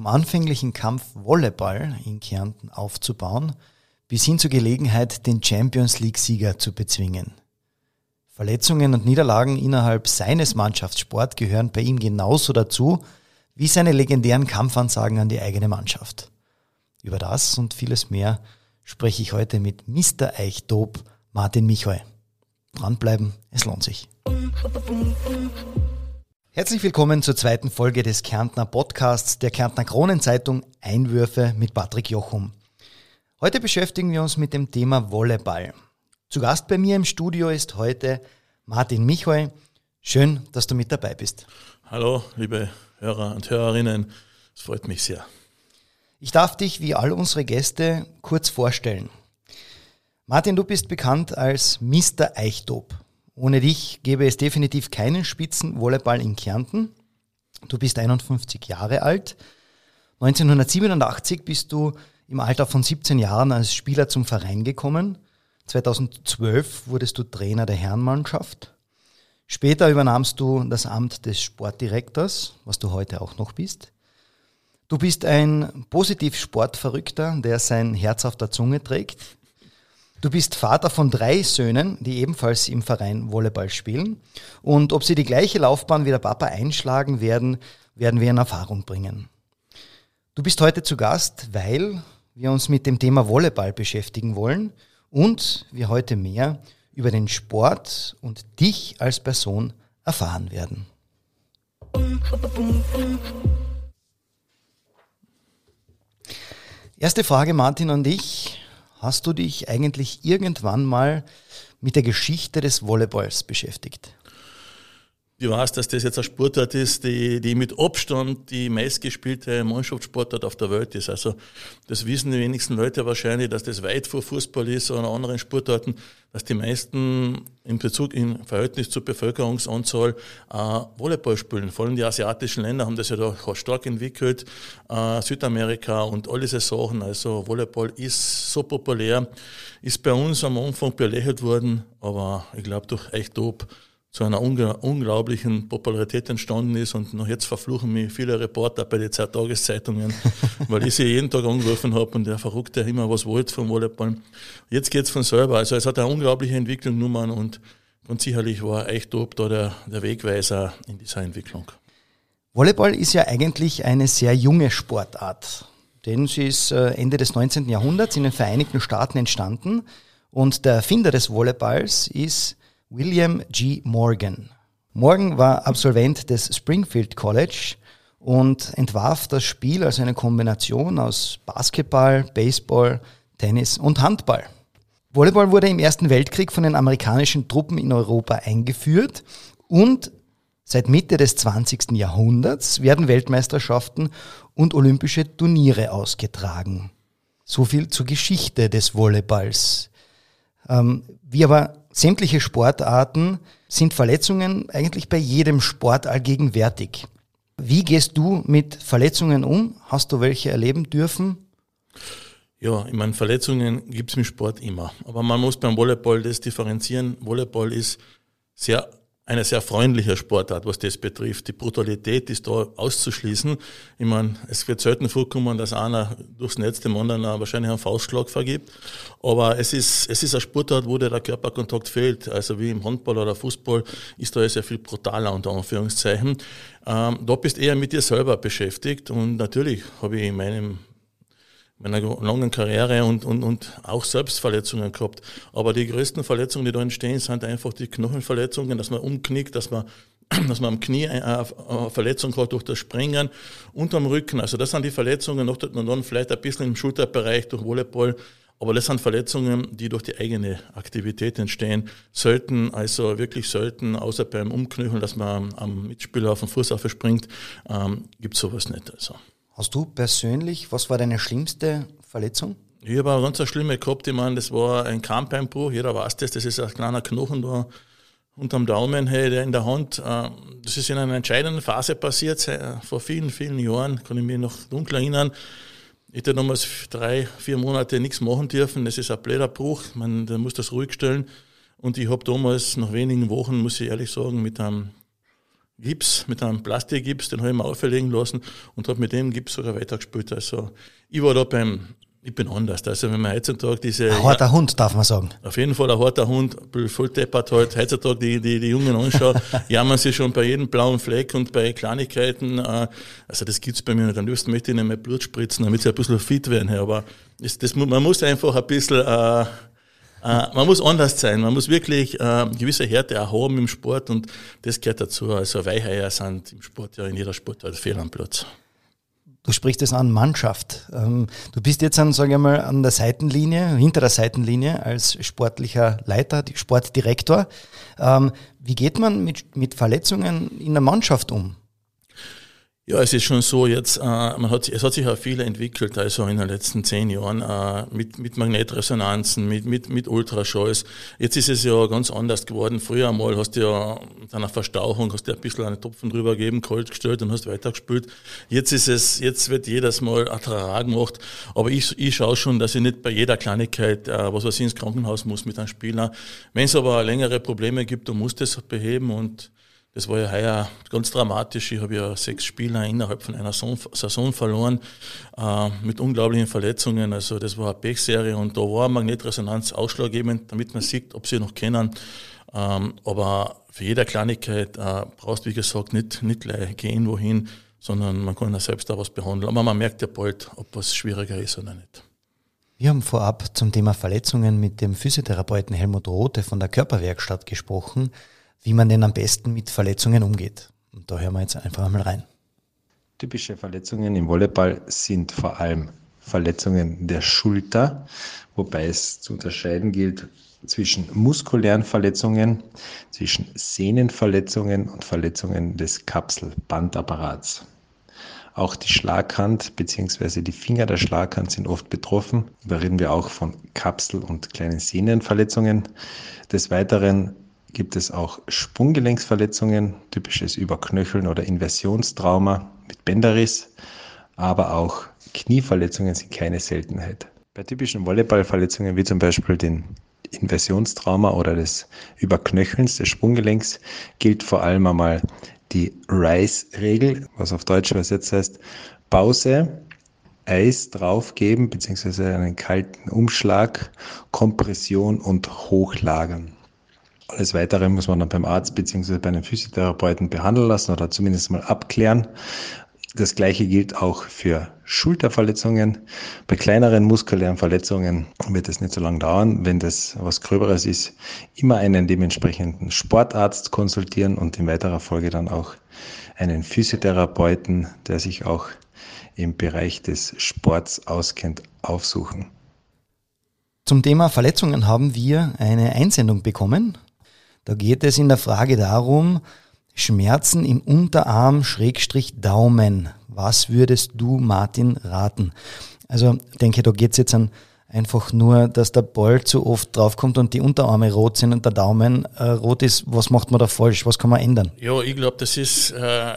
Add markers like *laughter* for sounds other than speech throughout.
Vom anfänglichen Kampf Volleyball in Kärnten aufzubauen, bis hin zur Gelegenheit, den Champions League-Sieger zu bezwingen. Verletzungen und Niederlagen innerhalb seines Mannschaftssport gehören bei ihm genauso dazu wie seine legendären Kampfansagen an die eigene Mannschaft. Über das und vieles mehr spreche ich heute mit Mr. Eichdob Martin Michoy. Dranbleiben, es lohnt sich. Herzlich willkommen zur zweiten Folge des Kärntner Podcasts der Kärntner Kronenzeitung Einwürfe mit Patrick Jochum. Heute beschäftigen wir uns mit dem Thema Volleyball. Zu Gast bei mir im Studio ist heute Martin Michoy. Schön, dass du mit dabei bist. Hallo, liebe Hörer und Hörerinnen. Es freut mich sehr. Ich darf dich wie all unsere Gäste kurz vorstellen. Martin, du bist bekannt als Mr. Eichdob. Ohne dich gäbe es definitiv keinen Spitzenvolleyball in Kärnten. Du bist 51 Jahre alt. 1987 bist du im Alter von 17 Jahren als Spieler zum Verein gekommen. 2012 wurdest du Trainer der Herrenmannschaft. Später übernahmst du das Amt des Sportdirektors, was du heute auch noch bist. Du bist ein positiv Sportverrückter, der sein Herz auf der Zunge trägt. Du bist Vater von drei Söhnen, die ebenfalls im Verein Volleyball spielen. Und ob sie die gleiche Laufbahn wie der Papa einschlagen werden, werden wir in Erfahrung bringen. Du bist heute zu Gast, weil wir uns mit dem Thema Volleyball beschäftigen wollen und wir heute mehr über den Sport und dich als Person erfahren werden. Erste Frage, Martin, und ich. Hast du dich eigentlich irgendwann mal mit der Geschichte des Volleyballs beschäftigt? Ich weiß, dass das jetzt ein Sportart ist, die, die mit Abstand die meistgespielte Mannschaftssportart auf der Welt ist. Also das wissen die wenigsten Leute wahrscheinlich, dass das weit vor Fußball ist oder anderen Sportarten, dass die meisten in Bezug, im Verhältnis zur Bevölkerungsanzahl äh, Volleyball spielen. Vor allem die asiatischen Länder haben das ja da stark entwickelt, äh, Südamerika und all diese Sachen. Also Volleyball ist so populär, ist bei uns am Anfang belächelt worden, aber ich glaube durch echt top zu einer unglaublichen Popularität entstanden ist und noch jetzt verfluchen mich viele Reporter bei den Tageszeitungen, *laughs* weil ich sie jeden Tag angerufen habe und der Verrückte immer was wollte vom Volleyball. Jetzt geht's von selber. Also es hat eine unglaubliche Entwicklung genommen und ganz sicherlich war echt top da der, der Wegweiser in dieser Entwicklung. Volleyball ist ja eigentlich eine sehr junge Sportart, denn sie ist äh, Ende des 19. Jahrhunderts in den Vereinigten Staaten entstanden und der Erfinder des Volleyballs ist William G. Morgan. Morgan war Absolvent des Springfield College und entwarf das Spiel als eine Kombination aus Basketball, Baseball, Tennis und Handball. Volleyball wurde im Ersten Weltkrieg von den amerikanischen Truppen in Europa eingeführt und seit Mitte des 20. Jahrhunderts werden Weltmeisterschaften und olympische Turniere ausgetragen. So viel zur Geschichte des Volleyballs. Ähm, wie aber sämtliche Sportarten sind Verletzungen eigentlich bei jedem Sport allgegenwärtig. Wie gehst du mit Verletzungen um? Hast du welche erleben dürfen? Ja, ich meine, Verletzungen gibt es im Sport immer. Aber man muss beim Volleyball das differenzieren. Volleyball ist sehr eine sehr freundliche Sportart, was das betrifft. Die Brutalität ist da auszuschließen. Ich meine, es wird selten vorkommen, dass einer durchs Netz dem anderen wahrscheinlich einen Faustschlag vergibt. Aber es ist, es ist eine Sportart, wo der Körperkontakt fehlt. Also wie im Handball oder Fußball ist da sehr viel brutaler, unter Anführungszeichen. Ähm, da bist eher mit dir selber beschäftigt. Und natürlich habe ich in meinem meiner langen Karriere und, und, und auch Selbstverletzungen gehabt. Aber die größten Verletzungen, die da entstehen, sind einfach die Knochenverletzungen, dass man umknickt, dass man, *clears throat* dass man am Knie eine Verletzung hat durch das Springen und am Rücken. Also das sind die Verletzungen, noch dann vielleicht ein bisschen im Schulterbereich durch Volleyball. Aber das sind Verletzungen, die durch die eigene Aktivität entstehen. Selten, also wirklich selten, außer beim Umknöcheln, dass man am Mitspieler auf den Fuß aufspringt, ähm, gibt sowas nicht. Also. Hast du persönlich, was war deine schlimmste Verletzung? Ich habe eine ganz schlimme gehabt, ich meine, das war ein Kampfbeinbruch, jeder weiß das, das ist ein kleiner Knochen da unterm Daumen, hey, der in der Hand. Äh, das ist in einer entscheidenden Phase passiert, vor vielen, vielen Jahren, kann ich mich noch dunkel erinnern. Ich hätte damals drei, vier Monate nichts machen dürfen, das ist ein blöder Bruch, man, muss das ruhig stellen. Und ich habe damals nach wenigen Wochen, muss ich ehrlich sagen, mit einem Gips, mit einem Plastikgips, den habe ich mir auferlegen lassen und habe mit dem Gips sogar weitergespielt. Also ich war da beim, ich bin anders. Also wenn man heutzutage diese... Ein harter ja, Hund, darf man sagen. Auf jeden Fall ein harter Hund, voll deppert halt. Heutzutage die, die, die Jungen anschauen, *laughs* jammern sie schon bei jedem blauen Fleck und bei Kleinigkeiten. Äh, also das gibt's bei mir nicht. Am liebsten möchte ich nicht mehr Blut spritzen, damit sie ein bisschen fit werden. Aber das, das, man muss einfach ein bisschen... Äh, äh, man muss anders sein, man muss wirklich äh, gewisse Härte auch haben im Sport und das gehört dazu. Also Weicheier sind im Sport ja in jeder Sportart fehl am Platz. Du sprichst es an Mannschaft. Ähm, du bist jetzt an, sage ich mal, an der Seitenlinie, hinter der Seitenlinie als sportlicher Leiter, Sportdirektor. Ähm, wie geht man mit, mit Verletzungen in der Mannschaft um? Ja, es ist schon so jetzt, äh, man hat, es hat sich auch viel entwickelt, also in den letzten zehn Jahren, äh, mit, mit Magnetresonanzen, mit, mit, mit Ultraschalls. Jetzt ist es ja ganz anders geworden. Früher einmal hast du ja mit einer Verstauchung, hast du ein bisschen einen Topfen drüber gegeben, kalt gestellt und hast weitergespült. Jetzt ist es, jetzt wird jedes Mal ein Trara gemacht. Aber ich, ich schaue schon, dass ich nicht bei jeder Kleinigkeit, äh, was weiß ich, ins Krankenhaus muss mit einem Spieler. Wenn es aber längere Probleme gibt, dann muss das beheben und das war ja heuer ganz dramatisch. Ich habe ja sechs Spieler innerhalb von einer Saison verloren äh, mit unglaublichen Verletzungen. Also das war eine Pechserie und da war Magnetresonanz ausschlaggebend, damit man sieht, ob sie noch kennen. Ähm, aber für jede Kleinigkeit äh, brauchst du, wie gesagt, nicht, nicht gleich gehen wohin, sondern man kann ja selbst da was behandeln. Aber man merkt ja bald, ob was schwieriger ist oder nicht. Wir haben vorab zum Thema Verletzungen mit dem Physiotherapeuten Helmut Rote von der Körperwerkstatt gesprochen wie man denn am besten mit Verletzungen umgeht. Und da hören wir jetzt einfach einmal rein. Typische Verletzungen im Volleyball sind vor allem Verletzungen der Schulter, wobei es zu unterscheiden gilt zwischen muskulären Verletzungen, zwischen Sehnenverletzungen und Verletzungen des Kapselbandapparats. Auch die Schlaghand bzw. die Finger der Schlaghand sind oft betroffen. Da reden wir auch von Kapsel- und kleinen Sehnenverletzungen. Des Weiteren gibt es auch Sprunggelenksverletzungen, typisches Überknöcheln oder Inversionstrauma mit Bänderriss, aber auch Knieverletzungen sind keine Seltenheit. Bei typischen Volleyballverletzungen wie zum Beispiel den Inversionstrauma oder des Überknöchelns des Sprunggelenks gilt vor allem einmal die RISE-Regel, was auf Deutsch übersetzt heißt Pause, Eis draufgeben bzw. einen kalten Umschlag, Kompression und Hochlagern. Alles Weitere muss man dann beim Arzt bzw. bei einem Physiotherapeuten behandeln lassen oder zumindest mal abklären. Das gleiche gilt auch für Schulterverletzungen. Bei kleineren muskulären Verletzungen wird es nicht so lange dauern. Wenn das was Gröberes ist, immer einen dementsprechenden Sportarzt konsultieren und in weiterer Folge dann auch einen Physiotherapeuten, der sich auch im Bereich des Sports auskennt, aufsuchen. Zum Thema Verletzungen haben wir eine Einsendung bekommen da geht es in der Frage darum, Schmerzen im Unterarm Schrägstrich Daumen. Was würdest du Martin raten? Also denke, da geht es jetzt an einfach nur, dass der Ball zu oft draufkommt und die Unterarme rot sind und der Daumen äh, rot ist. Was macht man da falsch? Was kann man ändern? Ja, ich glaube, das ist äh,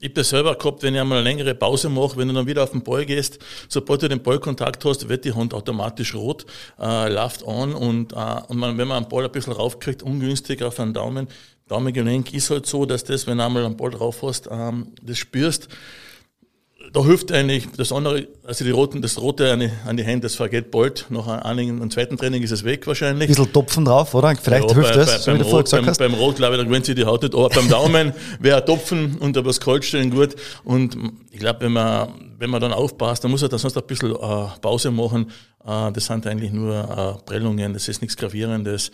ich habe das selber gehabt, wenn ich einmal eine längere Pause mache, wenn du dann wieder auf den Ball gehst, sobald du den Ballkontakt hast, wird die Hand automatisch rot, äh, läuft an und, äh, und man, wenn man einen Ball ein bisschen raufkriegt, ungünstig auf einen Daumen, Daumengelenk ist halt so, dass das, wenn du einmal einen Ball drauf hast, ähm, das spürst, da hilft eigentlich das andere, also die roten, das rote an die, an die Hände, das vergeht bald. Nach einigen, einem zweiten Training ist es weg wahrscheinlich. Ein bisschen Topfen drauf, oder? Vielleicht ja, hilft bei, das, bei, so beim, Rot, beim, beim, Rot, glaube ich, dann gewöhnt sich die Haut nicht, aber beim Daumen wäre ein Topfen und aber das Kaltstellen gut. Und ich glaube, wenn man, wenn man dann aufpasst, dann muss er da sonst ein bisschen äh, Pause machen. Äh, das sind eigentlich nur äh, Prellungen, das ist nichts Gravierendes.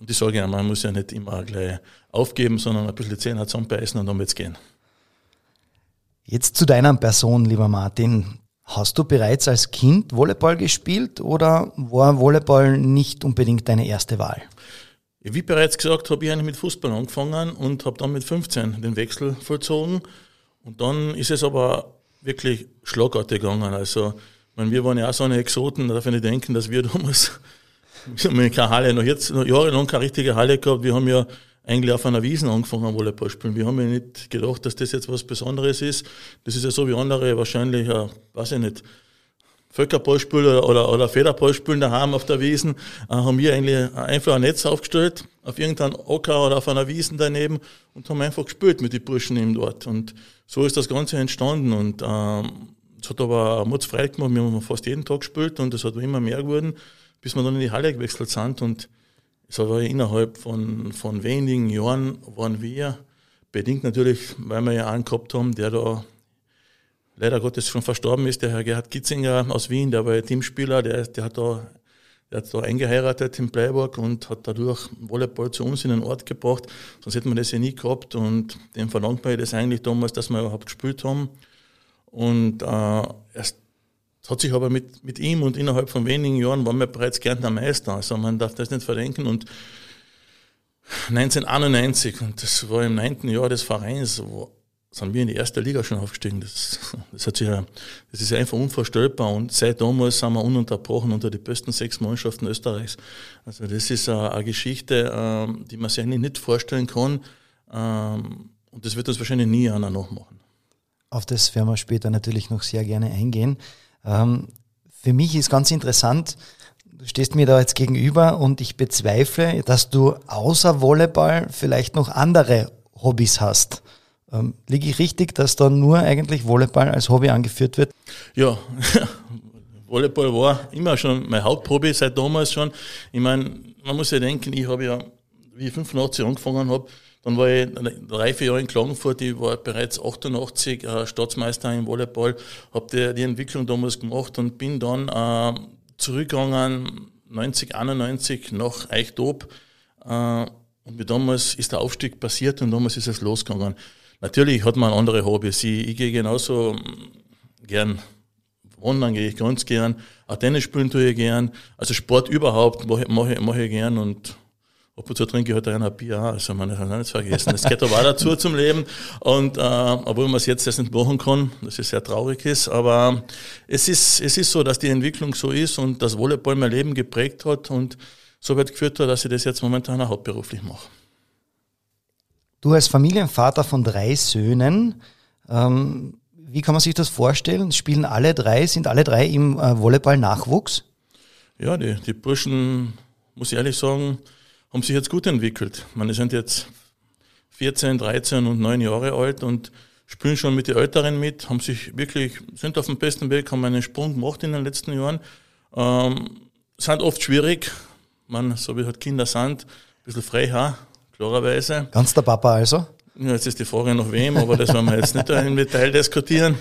Und ich sage ja, man muss ja nicht immer gleich aufgeben, sondern ein bisschen die Zähne zusammenbeißen und dann wird's gehen. Jetzt zu deiner Person, lieber Martin. Hast du bereits als Kind Volleyball gespielt oder war Volleyball nicht unbedingt deine erste Wahl? Wie bereits gesagt, habe ich eigentlich mit Fußball angefangen und habe dann mit 15 den Wechsel vollzogen. Und dann ist es aber wirklich schlagartig gegangen. Also, meine, wir waren ja auch so eine Exoten, da darf ich nicht denken, dass wir *laughs* damals, wir haben keine Halle, noch jetzt, noch jahrelang keine richtige Halle gehabt. Wir haben ja eigentlich auf einer Wiesen angefangen, Volleyball spielen. Wir haben ja nicht gedacht, dass das jetzt was Besonderes ist. Das ist ja so wie andere wahrscheinlich, ja, weiß ich nicht, Völkerball spielen oder, oder, oder daheim auf der Wiesen, äh, haben wir eigentlich einfach ein Netz aufgestellt, auf irgendeinem Ocker oder auf einer Wiesen daneben und haben einfach gespielt mit den Burschen eben dort. Und so ist das Ganze entstanden und ähm, es hat aber Mutz frei gemacht, wir haben fast jeden Tag gespielt und es hat immer mehr geworden, bis wir dann in die Halle gewechselt sind und es war innerhalb von, von wenigen Jahren waren wir, bedingt natürlich, weil wir ja einen gehabt haben, der da leider Gottes schon verstorben ist, der Herr Gerhard Kitzinger aus Wien, der war ja Teamspieler, der, der hat da der hat da eingeheiratet in Bleiburg und hat dadurch Volleyball zu uns in den Ort gebracht. Sonst hätten wir das ja nie gehabt und dem verlangt man das eigentlich damals, dass wir überhaupt gespielt haben. Und äh, erst hat sich aber mit, mit ihm und innerhalb von wenigen Jahren waren wir bereits Kärntner Meister. Also man darf das nicht verdenken. Und 1991, und das war im neunten Jahr des Vereins, wo sind wir in die erste Liga schon aufgestiegen. Das, das, hat sich ja, das ist einfach unvorstellbar und seit damals sind wir ununterbrochen unter die besten sechs Mannschaften Österreichs. Also das ist eine, eine Geschichte, ähm, die man sich eigentlich nicht vorstellen kann ähm, und das wird uns wahrscheinlich nie einer nachmachen. Auf das werden wir später natürlich noch sehr gerne eingehen. Ähm, für mich ist ganz interessant, du stehst mir da jetzt gegenüber und ich bezweifle, dass du außer Volleyball vielleicht noch andere Hobbys hast. Ähm, liege ich richtig, dass da nur eigentlich Volleyball als Hobby angeführt wird? Ja, *laughs* Volleyball war immer schon mein Haupthobby seit damals schon. Ich meine, man muss ja denken, ich habe ja, wie ich 85 angefangen habe, dann war ich drei, vier Jahre in Klagenfurt, ich war bereits 88 äh, Staatsmeister im Volleyball, habe die, die, Entwicklung damals gemacht und bin dann äh, zurückgegangen, 90, 91 nach Eichdob. Äh, und wie damals ist der Aufstieg passiert und damals ist es losgegangen. Natürlich hat man andere Hobbys. Ich, ich gehe genauso gern wandern, gehe ich ganz gern. Auch Tennis spielen tue ich gern. Also Sport überhaupt mache, mache, mache ich gern und ab und zu trinke ich halt ein Bier. Also man kann auch nicht vergessen. Das gehört aber auch dazu zum Leben. Und äh, obwohl man es jetzt erst nicht machen kann, dass es sehr traurig ist. Aber es ist, es ist so, dass die Entwicklung so ist und das Volleyball mein Leben geprägt hat und so weit geführt hat, dass ich das jetzt momentan auch hauptberuflich mache. Du als Familienvater von drei Söhnen, ähm, wie kann man sich das vorstellen? Spielen alle drei, sind alle drei im äh, Volleyball-Nachwuchs? Ja, die, die Burschen, muss ich ehrlich sagen, haben sich jetzt gut entwickelt. meine, sind jetzt 14, 13 und 9 Jahre alt und spielen schon mit den Älteren mit, haben sich wirklich, sind auf dem besten Weg, haben einen Sprung gemacht in den letzten Jahren. Ähm, sind oft schwierig, man, so wie halt Kinder sind, ein bisschen frei, klarerweise. Ganz der Papa also? Ja, jetzt ist die Frage nach wem, aber das werden wir jetzt nicht im Detail diskutieren.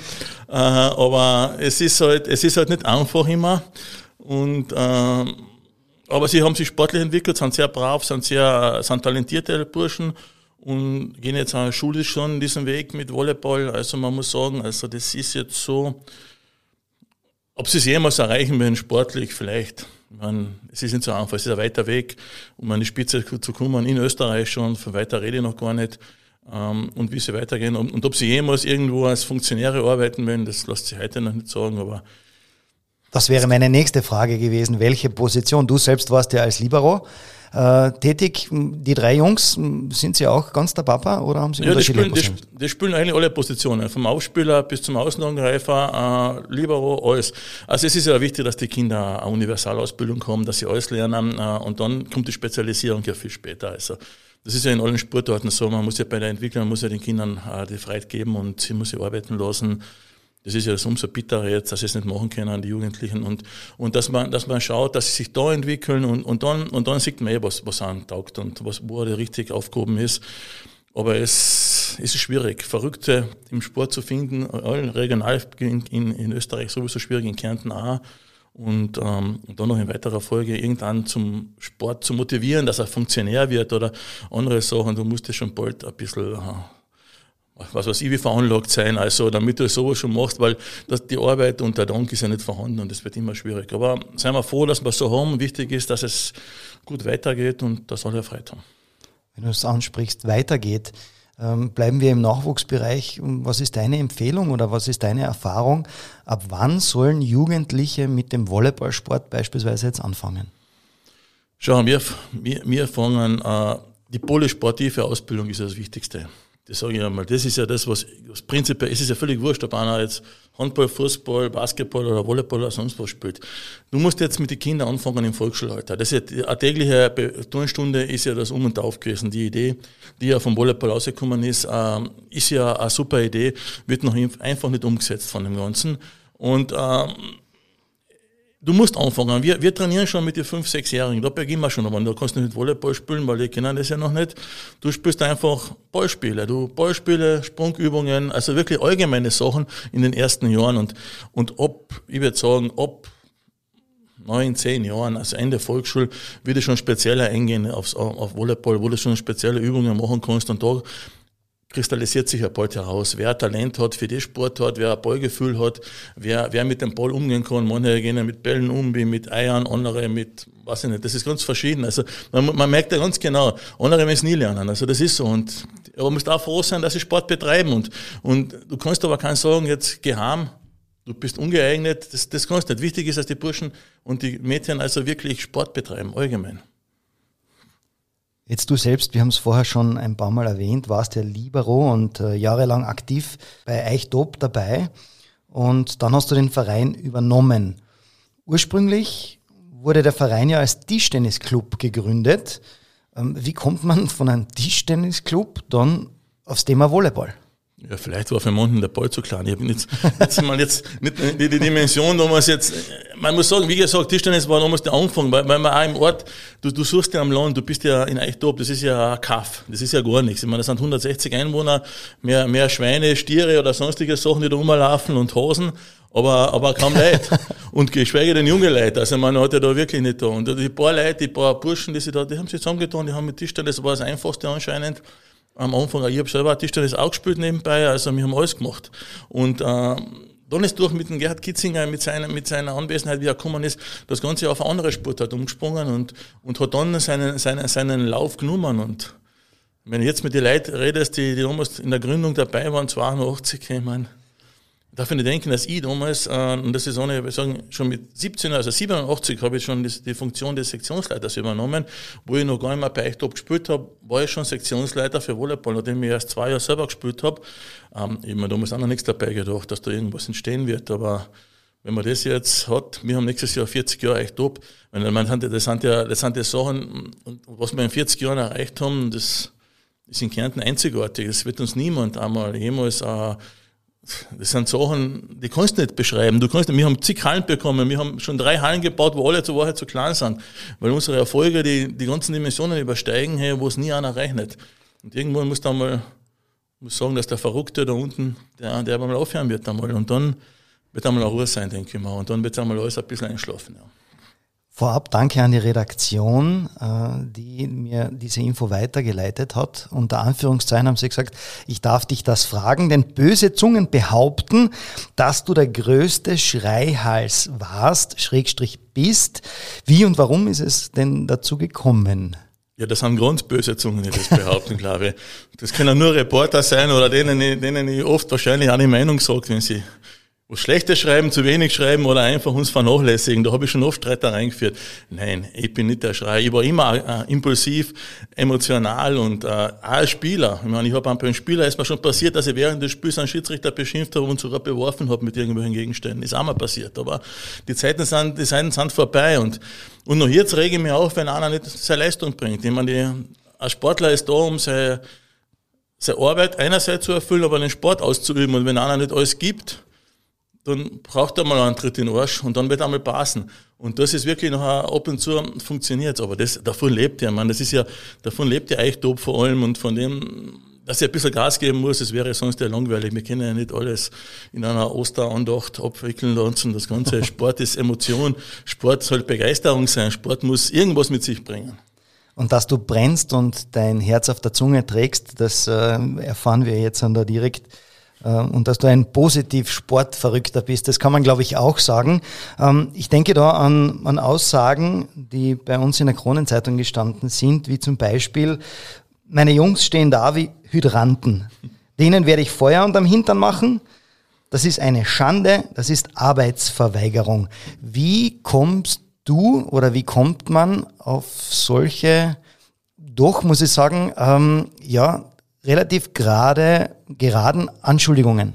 Äh, aber es ist halt, es ist halt nicht einfach immer. Und, äh, aber sie haben sich sportlich entwickelt, sind sehr brav, sind sehr, sind talentierte Burschen und gehen jetzt auch schulisch schon diesen Weg mit Volleyball. Also man muss sagen, also das ist jetzt so, ob sie es jemals erreichen werden, sportlich vielleicht. meine, es ist nicht so einfach, es ist ein weiter Weg, um an die Spitze zu kommen, in Österreich schon, von weiter rede ich noch gar nicht. Ähm, und wie sie weitergehen. Und, und ob sie jemals irgendwo als Funktionäre arbeiten werden, das lässt sich heute noch nicht sagen, aber das wäre meine nächste Frage gewesen. Welche Position? Du selbst warst ja als Libero äh, tätig. Die drei Jungs, sind sie auch ganz der Papa oder haben sie ja, die spielen, die, die, spielen eigentlich alle Positionen, vom Aufspieler bis zum Außenangreifer, äh, Libero, alles. Also es ist ja wichtig, dass die Kinder eine Universalausbildung haben, dass sie alles lernen äh, und dann kommt die Spezialisierung ja viel später. Also das ist ja in allen Sportarten so, man muss ja bei der Entwicklung, man muss ja den Kindern äh, die Freiheit geben und sie muss sie arbeiten lassen. Das ist ja umso bitterer jetzt, dass sie es nicht machen können an die Jugendlichen und, und dass man, dass man schaut, dass sie sich da entwickeln und, und dann, und dann sieht man eh, was, was antaugt und was, wo er richtig aufgehoben ist. Aber es, es ist schwierig, Verrückte im Sport zu finden, regional in, in, in Österreich sowieso schwierig, in Kärnten auch. Und, ähm, dann noch in weiterer Folge irgendwann zum Sport zu motivieren, dass er Funktionär wird oder andere Sachen. Du musst ja schon bald ein bisschen äh, was weiß ich, wie veranlagt sein, also damit du sowas schon machst, weil das, die Arbeit und der Dank ist ja nicht vorhanden und das wird immer schwierig. Aber seien wir froh, dass wir es so haben. Wichtig ist, dass es gut weitergeht und das soll er Freude haben. Wenn du es ansprichst, weitergeht, ähm, bleiben wir im Nachwuchsbereich. Was ist deine Empfehlung oder was ist deine Erfahrung? Ab wann sollen Jugendliche mit dem Volleyballsport beispielsweise jetzt anfangen? Schau, wir, wir, wir fangen, äh, die polysportive Ausbildung ist das Wichtigste. Das sage ich einmal. Das ist ja das, was, was prinzipiell, es ist ja völlig wurscht, ob einer jetzt Handball, Fußball, Basketball oder Volleyball oder sonst was spielt. Du musst jetzt mit den Kindern anfangen im Volksschulalter. Das ist ja, eine tägliche Turnstunde ist ja das Um und Auf gewesen. Die Idee, die ja vom Volleyball rausgekommen ist, äh, ist ja eine super Idee, wird noch einfach nicht umgesetzt von dem Ganzen. Und äh, Du musst anfangen. Wir, wir trainieren schon mit den 5-, 6-Jährigen. Da beginnen wir schon. Aber da kannst du nicht Volleyball spielen, weil die kennen das ja noch nicht. Du spielst einfach Ballspiele. Du Ballspiele, Sprungübungen, also wirklich allgemeine Sachen in den ersten Jahren. Und, und ob, ich würde sagen, ob neun, zehn Jahren, also Ende Volksschule, wird es schon spezieller eingehen aufs, auf Volleyball, wo du schon spezielle Übungen machen kannst. Und da kristallisiert sich ja bald heraus, wer Talent hat für die Sportart, wer ein Ballgefühl hat, wer, wer mit dem Ball umgehen kann. Manche gehen mit Bällen um, wie mit Eiern, andere mit, weiß ich nicht, das ist ganz verschieden. Also man, man merkt ja ganz genau, andere müssen nie lernen. Also das ist so. Und aber man muss auch froh sein, dass sie Sport betreiben. Und, und du kannst aber keinen sagen, jetzt geheim, du bist ungeeignet, das, das kannst du nicht. Wichtig ist, dass die Burschen und die Mädchen also wirklich Sport betreiben, allgemein. Jetzt du selbst, wir haben es vorher schon ein paar Mal erwähnt, warst ja Libero und äh, jahrelang aktiv bei Eichtop dabei und dann hast du den Verein übernommen. Ursprünglich wurde der Verein ja als Tischtennisclub gegründet. Ähm, wie kommt man von einem Tischtennisclub dann aufs Thema Volleyball? Ja, vielleicht war für manchen der Ball zu klein. Ich habe jetzt, jetzt mal jetzt nicht die, die Dimension damals jetzt, man muss sagen, wie gesagt, Tischtennis war damals der Anfang, weil, weil man auch im Ort, du, du suchst ja am Land, du bist ja in Eichtop, das ist ja ein Kaff, das ist ja gar nichts. Ich meine, das sind 160 Einwohner, mehr, mehr Schweine, Stiere oder sonstige Sachen, die da rumlaufen und Hosen, aber, aber kaum Leute. und geschweige denn junge Leute. Also man hat ja da wirklich nicht da. Und die paar Leute, die paar Burschen, die sie da, die haben sich zusammengetan, die haben mit Tischtennis, das war das Einfachste anscheinend am Anfang, ich habe selber Tischtennis auch gespielt nebenbei, also wir haben alles gemacht. Und äh, dann ist durch mit dem Gerhard Kitzinger, mit seiner, mit seiner Anwesenheit, wie er gekommen ist, das Ganze auf eine andere Sportart umgesprungen und, und hat dann seinen, seinen, seinen Lauf genommen. Und wenn ich jetzt mit den Leuten redest, die, die damals in der Gründung dabei waren, 82, ich meine, darf ich nicht denken, dass ich damals, äh, und das ist ohne, wir sagen, schon mit 17, also 87 habe ich schon die, die Funktion des Sektionsleiters übernommen, wo ich noch gar nicht mehr bei Eichtop gespielt habe, war ich schon Sektionsleiter für Volleyball, nachdem ich erst zwei Jahre selber gespielt habe. Ähm, ich habe mir damals auch noch nichts dabei gedacht, dass da irgendwas entstehen wird, aber wenn man das jetzt hat, wir haben nächstes Jahr 40 Jahre Eichtop, man, das sind ja, das sind ja Sachen, was wir in 40 Jahren erreicht haben, das ist in Kärnten einzigartig, das wird uns niemand einmal jemals äh, das sind Sachen, die kannst du nicht beschreiben. Du kannst, wir haben zig Hallen bekommen, wir haben schon drei Hallen gebaut, wo alle zur Wahrheit zu klein sind, weil unsere Erfolge die, die ganzen Dimensionen übersteigen, hey, wo es nie einer rechnet. Und irgendwann muss da mal muss sagen, dass der Verrückte da unten, der, der mal aufhören wird einmal. Und dann wird einmal eine Ruhe sein, denke ich mal. Und dann wird einmal alles ein bisschen einschlafen. Ja. Vorab danke an die Redaktion, äh, die mir diese Info weitergeleitet hat. Unter Anführungszeichen haben sie gesagt, ich darf dich das fragen, denn böse Zungen behaupten, dass du der größte Schreihals warst, Schrägstrich bist. Wie und warum ist es denn dazu gekommen? Ja, das sind ganz böse Zungen, die das behaupten, glaube ich. Das können nur Reporter sein oder denen, denen ich oft wahrscheinlich eine Meinung sage, wenn sie was Schlechtes schreiben, zu wenig schreiben oder einfach uns vernachlässigen. Da habe ich schon oft Streiter reingeführt. Nein, ich bin nicht der Schrei. Ich war immer äh, impulsiv, emotional und äh, auch als Spieler. Ich meine, ich habe einem Spieler mir schon passiert, dass ich während des Spiels einen Schiedsrichter beschimpft habe und sogar beworfen habe mit irgendwelchen Gegenständen. Ist auch mal passiert. Aber die Zeiten sind, die Zeiten sind vorbei und, und noch jetzt rege ich mich auf, wenn einer nicht seine Leistung bringt. Ich meine, die, ein Sportler ist da, um seine, seine Arbeit einerseits zu erfüllen, aber den Sport auszuüben. Und wenn einer nicht alles gibt, dann braucht er mal einen Tritt in den Arsch und dann wird er mal passen. Und das ist wirklich noch ab und zu funktioniert aber das, davon lebt er, man. Das ist ja, davon lebt ja Eichtop vor allem und von dem, dass er ein bisschen Gas geben muss, das wäre sonst ja langweilig. Wir können ja nicht alles in einer Osterandacht abwickeln lassen. Das ganze *laughs* Sport ist Emotion, Sport soll Begeisterung sein, Sport muss irgendwas mit sich bringen. Und dass du brennst und dein Herz auf der Zunge trägst, das äh, erfahren wir jetzt an der direkt. Äh, und dass du ein positiv Sportverrückter bist, das kann man, glaube ich, auch sagen. Ähm, ich denke da an, an Aussagen, die bei uns in der Kronenzeitung gestanden sind, wie zum Beispiel, meine Jungs stehen da wie Hydranten. Denen werde ich Feuer unterm Hintern machen. Das ist eine Schande, das ist Arbeitsverweigerung. Wie kommst du oder wie kommt man auf solche, doch muss ich sagen, ähm, ja, relativ gerade, geraden Anschuldigungen?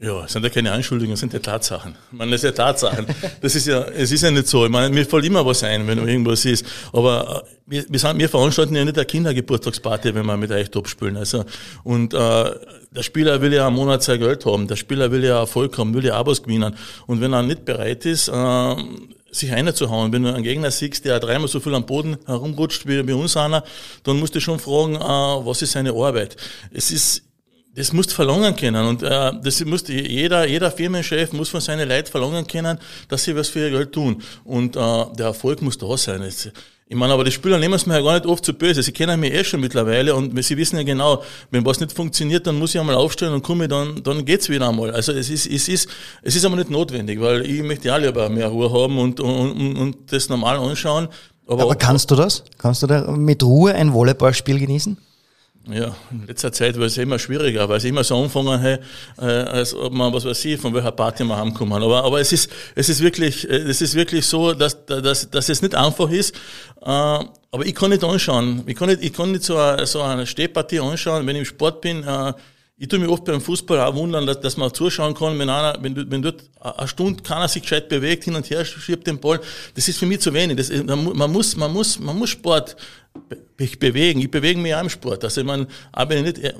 Ja, es sind ja keine Anschuldigungen, es sind ja Tatsachen. Ich meine, das sind ja Tatsachen. Das ist ja, es ist ja nicht so. Ich meine, mir fällt immer was ein, wenn irgendwas ist. Aber äh, wir, wir, sind, wir veranstalten ja nicht eine Kindergeburtstagsparty, wenn wir mit euch top spielen. Also, und äh, der Spieler will ja einen Monat sein Geld haben, der Spieler will ja Erfolg haben, will ja Abos gewinnen. Und wenn er nicht bereit ist, äh, sich reinzuhauen. Wenn du einen Gegner siehst, der dreimal so viel am Boden herumrutscht wie bei uns einer, dann musst du schon fragen, äh, was ist seine Arbeit. Es ist das musst du verlangen können und äh, das muss jeder jeder Firmenchef muss von seinen Leuten verlangen können, dass sie was für ihr Geld tun und äh, der Erfolg muss da sein. Jetzt, ich meine, aber die Spieler nehmen es mir ja gar nicht oft zu böse. Sie kennen mich eh schon mittlerweile und sie wissen ja genau, wenn was nicht funktioniert, dann muss ich einmal aufstellen und komme dann, dann geht's wieder einmal. Also es ist, es ist, es ist aber nicht notwendig, weil ich möchte ja lieber mehr Ruhe haben und, und, und, und das normal anschauen. Aber, aber kannst du das? Kannst du da mit Ruhe ein Volleyballspiel genießen? Ja, in letzter Zeit war es immer schwieriger, weil es immer so angefangen hat, äh, als ob man, was weiß ich, von welcher Party man heimkommen. Aber, aber es ist, es ist wirklich, äh, es ist wirklich so, dass, dass, dass es nicht einfach ist. Äh, aber ich kann nicht anschauen. Ich kann nicht, ich kann nicht so eine, so eine Stehpartie anschauen, wenn ich im Sport bin. Ich tue mich oft beim Fußball auch wundern, dass, dass man zuschauen kann, wenn einer, wenn, wenn dort eine Stunde keiner sich gescheit bewegt, hin und her schiebt den Ball. Das ist für mich zu wenig. Das, man muss, man muss, man muss Sport mich bewegen. Ich bewege mich auch im Sport. Also ich meine, auch wenn ich nicht,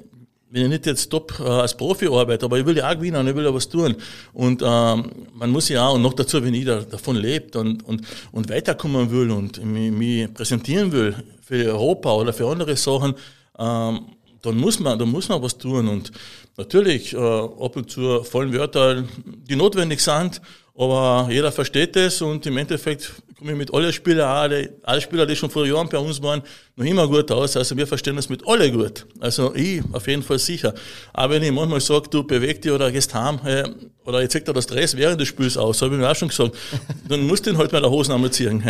wenn ich nicht jetzt top äh, als Profi arbeite, aber ich will ja auch gewinnen und ich will ja was tun. Und ähm, man muss ja auch, und noch dazu, wenn ich da, davon lebt und, und, und weiterkommen will und mich, mich präsentieren will für Europa oder für andere Sachen, ähm, dann muss man, dann muss man was tun. Und natürlich, äh, ab und zu fallen Wörter, die notwendig sind, aber jeder versteht es und im Endeffekt komme ich mit allen Spielern, alle, alle Spieler, die schon vor Jahren bei uns waren, noch immer gut aus. Also wir verstehen das mit alle gut. Also ich auf jeden Fall sicher. Aber wenn ich manchmal sage, du beweg dich oder gehst heim, äh, oder ich zeig dir das Stress während des Spiels aus, habe ich mir auch schon gesagt, *laughs* dann musst du ihn halt mal der Hosen einmal ziehen.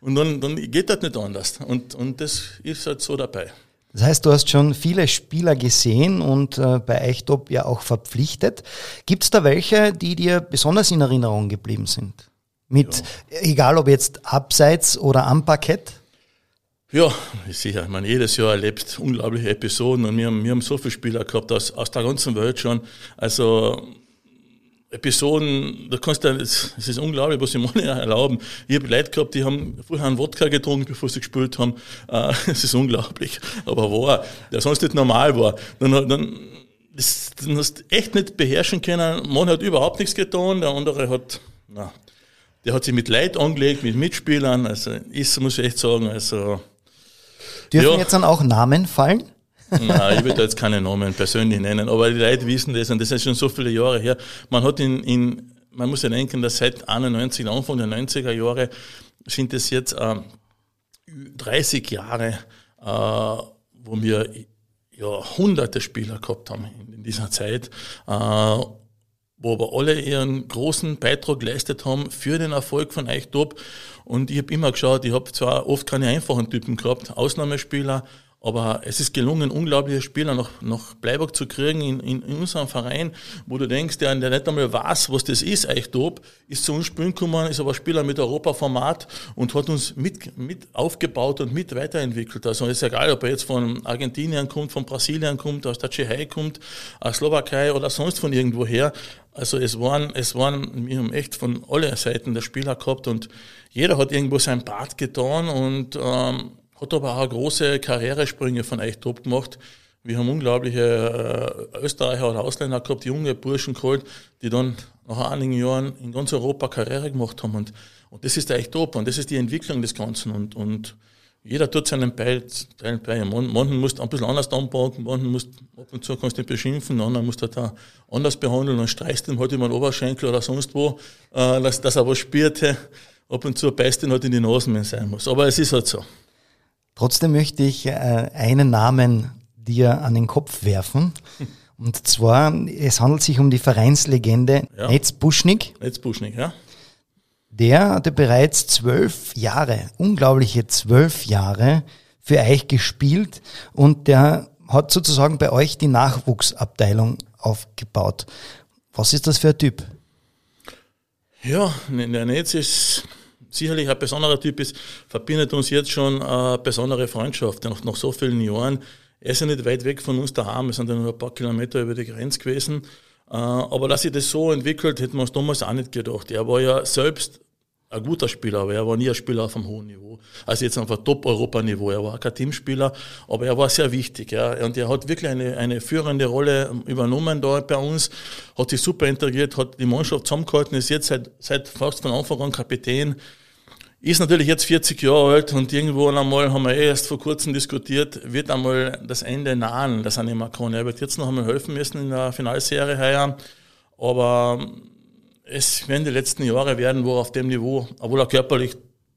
Und dann, dann geht das nicht anders. Und, und das ist halt so dabei. Das heißt, du hast schon viele Spieler gesehen und äh, bei Eichtop ja auch verpflichtet. Gibt es da welche, die dir besonders in Erinnerung geblieben sind? Mit, ja. egal ob jetzt abseits oder am Parkett? Ja, sicher. Ich meine, jedes Jahr erlebt unglaubliche Episoden und wir haben, wir haben so viele Spieler gehabt aus, aus der ganzen Welt schon. Also Episoden, da kannst du, es ist unglaublich, was sie mir *laughs* erlauben. Ich habe Leute gehabt, die haben vorher einen Wodka getrunken, bevor sie gespielt haben. Äh, *laughs* es ist unglaublich. Aber war, der sonst nicht normal war. Dann, dann, das, dann hast du echt nicht beherrschen können. Man hat überhaupt nichts getan, der andere hat, na, der hat sich mit Leid angelegt, mit Mitspielern. Also, ist, muss ich echt sagen, also. Dürfen ja. jetzt dann auch Namen fallen? Nein, ich will da jetzt keine Namen persönlich nennen, aber die Leute wissen das und das ist schon so viele Jahre her. Man hat in, in man muss ja denken, dass seit 91, Anfang der 90er Jahre sind es jetzt äh, 30 Jahre, äh, wo wir ja, hunderte Spieler gehabt haben in, in dieser Zeit, äh, wo aber alle ihren großen Beitrag geleistet haben für den Erfolg von Eichtop. Und ich habe immer geschaut, ich habe zwar oft keine einfachen Typen gehabt, Ausnahmespieler, aber es ist gelungen, unglaubliche Spieler nach, nach Bleiburg zu kriegen in, in, in unserem Verein, wo du denkst, der, der nicht einmal weiß, was das ist, eigentlich top, ist zu uns spielen gekommen, ist aber Spieler mit Europaformat und hat uns mit, mit aufgebaut und mit weiterentwickelt. Also ist egal, ob er jetzt von Argentinien kommt, von Brasilien kommt, aus der Tschechei kommt, aus Slowakei oder sonst von irgendwo her. Also es waren, es waren, wir haben echt von allen Seiten der Spieler gehabt und jeder hat irgendwo sein Part getan und ähm, hat aber auch große Karrieresprünge von echt top gemacht. Wir haben unglaubliche äh, Österreicher oder Ausländer gehabt, junge Burschen geholt, die dann nach einigen Jahren in ganz Europa Karriere gemacht haben. Und, und das ist echt top und das ist die Entwicklung des Ganzen. Und, und jeder tut seinen Teil, bei. Manchen musst du ein bisschen anders anpacken, manchen musst ab und zu kannst du nicht beschimpfen, anderen musst du da anders behandeln und streichst ihm halt immer den Oberschenkel oder sonst wo, äh, dass, dass er was spürt. Ab und zu beißt ihn halt in die Nase, wenn es sein muss. Aber es ist halt so. Trotzdem möchte ich äh, einen Namen dir an den Kopf werfen. *laughs* Und zwar, es handelt sich um die Vereinslegende ja. Netz Buschnig. Netz Buschnig, ja. Der hatte bereits zwölf Jahre, unglaubliche zwölf Jahre für euch gespielt und der hat sozusagen bei euch die Nachwuchsabteilung aufgebaut. Was ist das für ein Typ? Ja, der Netz ist sicherlich ein besonderer Typ, ist, verbindet uns jetzt schon eine besondere Freundschaft nach, nach so vielen Jahren. Er ist ja nicht weit weg von uns daheim, wir sind ja nur ein paar Kilometer über die Grenze gewesen. Äh, aber dass sich das so entwickelt, hätten wir uns damals auch nicht gedacht. Er war ja selbst ein guter Spieler, aber er war nie ein Spieler auf einem hohen Niveau. Also jetzt einem Top-Europa-Niveau. Er war kein Teamspieler, aber er war sehr wichtig. Ja. Und er hat wirklich eine, eine führende Rolle übernommen da bei uns, hat sich super integriert, hat die Mannschaft zusammengehalten, ist jetzt seit, seit fast von Anfang an Kapitän. Ist natürlich jetzt 40 Jahre alt und irgendwo einmal haben wir eh erst vor kurzem diskutiert, wird einmal das Ende nahen, das mehr kann. Er wird jetzt noch einmal helfen müssen in der Finalserie heuer. Aber es werden die letzten Jahre werden, wo auf dem Niveau, obwohl er körperlich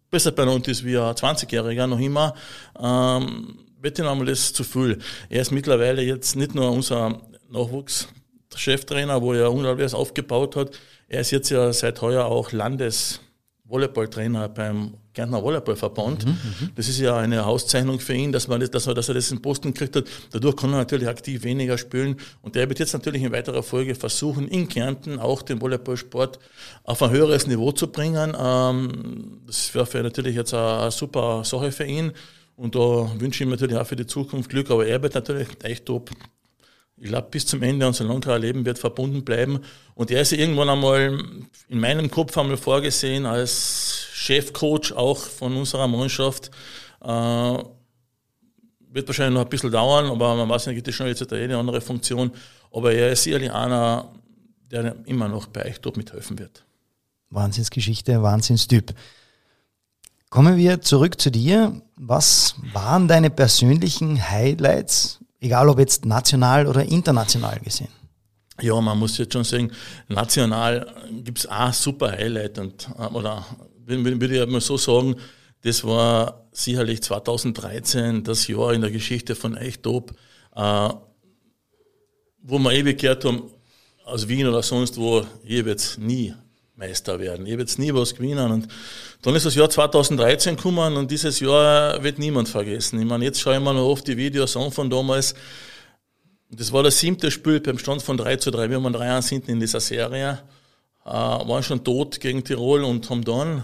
besser bei uns ist wie ein 20-Jähriger noch immer, ähm, wird ihm einmal das zu viel. Er ist mittlerweile jetzt nicht nur unser Nachwuchscheftrainer, wo er unglaublich aufgebaut hat, er ist jetzt ja seit heuer auch Landes- Volleyballtrainer beim Gärtner Volleyballverband. Mhm, mhm, das ist ja eine Auszeichnung für ihn, dass, man das, dass, er, dass er das in Posten gekriegt hat. Dadurch kann er natürlich aktiv weniger spielen. Und der wird jetzt natürlich in weiterer Folge versuchen, in Kärnten auch den Volleyballsport auf ein höheres Niveau zu bringen. Ähm, das wäre natürlich jetzt eine super Sache für ihn. Und da wünsche ich ihm natürlich auch für die Zukunft Glück. Aber er wird natürlich echt top ich glaube, bis zum Ende unserer Langkauer Leben wird verbunden bleiben. Und er ist irgendwann einmal in meinem Kopf einmal vorgesehen als Chefcoach auch von unserer Mannschaft. Äh, wird wahrscheinlich noch ein bisschen dauern, aber man weiß nicht, gibt es schon jetzt eine andere Funktion. Aber er ist sicherlich einer, der immer noch bei euch dort mithelfen wird. Wahnsinnsgeschichte, Wahnsinnstyp. Kommen wir zurück zu dir. Was waren deine persönlichen Highlights Egal ob jetzt national oder international gesehen. Ja, man muss jetzt schon sagen, national gibt es auch super Highlight und, äh, oder würde ich mal so sagen, das war sicherlich 2013 das Jahr in der Geschichte von Echtop, äh, wo wir ewig gehört haben, aus Wien oder sonst wo, hier wird es nie Meister werden. Ich habe jetzt nie was gewinnen. Und dann ist das Jahr 2013 gekommen und dieses Jahr wird niemand vergessen. Ich meine, jetzt schaue ich mir noch oft die Videos an von damals. Das war das siebte Spiel beim Stand von 3 zu 3. Wir haben 3 1 hinten in dieser Serie. Äh, waren schon tot gegen Tirol und haben dann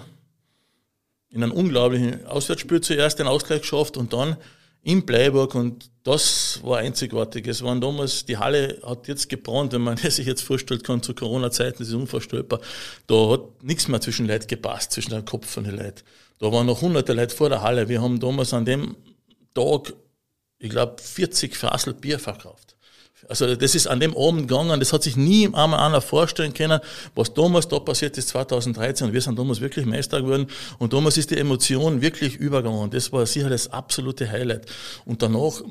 in einem unglaublichen Auswärtsspiel zuerst den Ausgleich geschafft und dann in Bleiburg und das war einzigartig. Es waren damals, die Halle hat jetzt gebrannt, wenn man *laughs* sich jetzt vorstellt kann, zu Corona-Zeiten, das ist unvorstellbar. Da hat nichts mehr zwischen Leuten gepasst, zwischen dem Kopf von den Leuten. Da waren noch hunderte Leute vor der Halle. Wir haben damals an dem Tag, ich glaube, 40 Fassel Bier verkauft. Also das ist an dem Abend gegangen, das hat sich nie einmal einer vorstellen können, was damals da passiert ist 2013. Wir sind damals wirklich Meister geworden und damals ist die Emotion wirklich übergegangen. Das war sicher das absolute Highlight. Und danach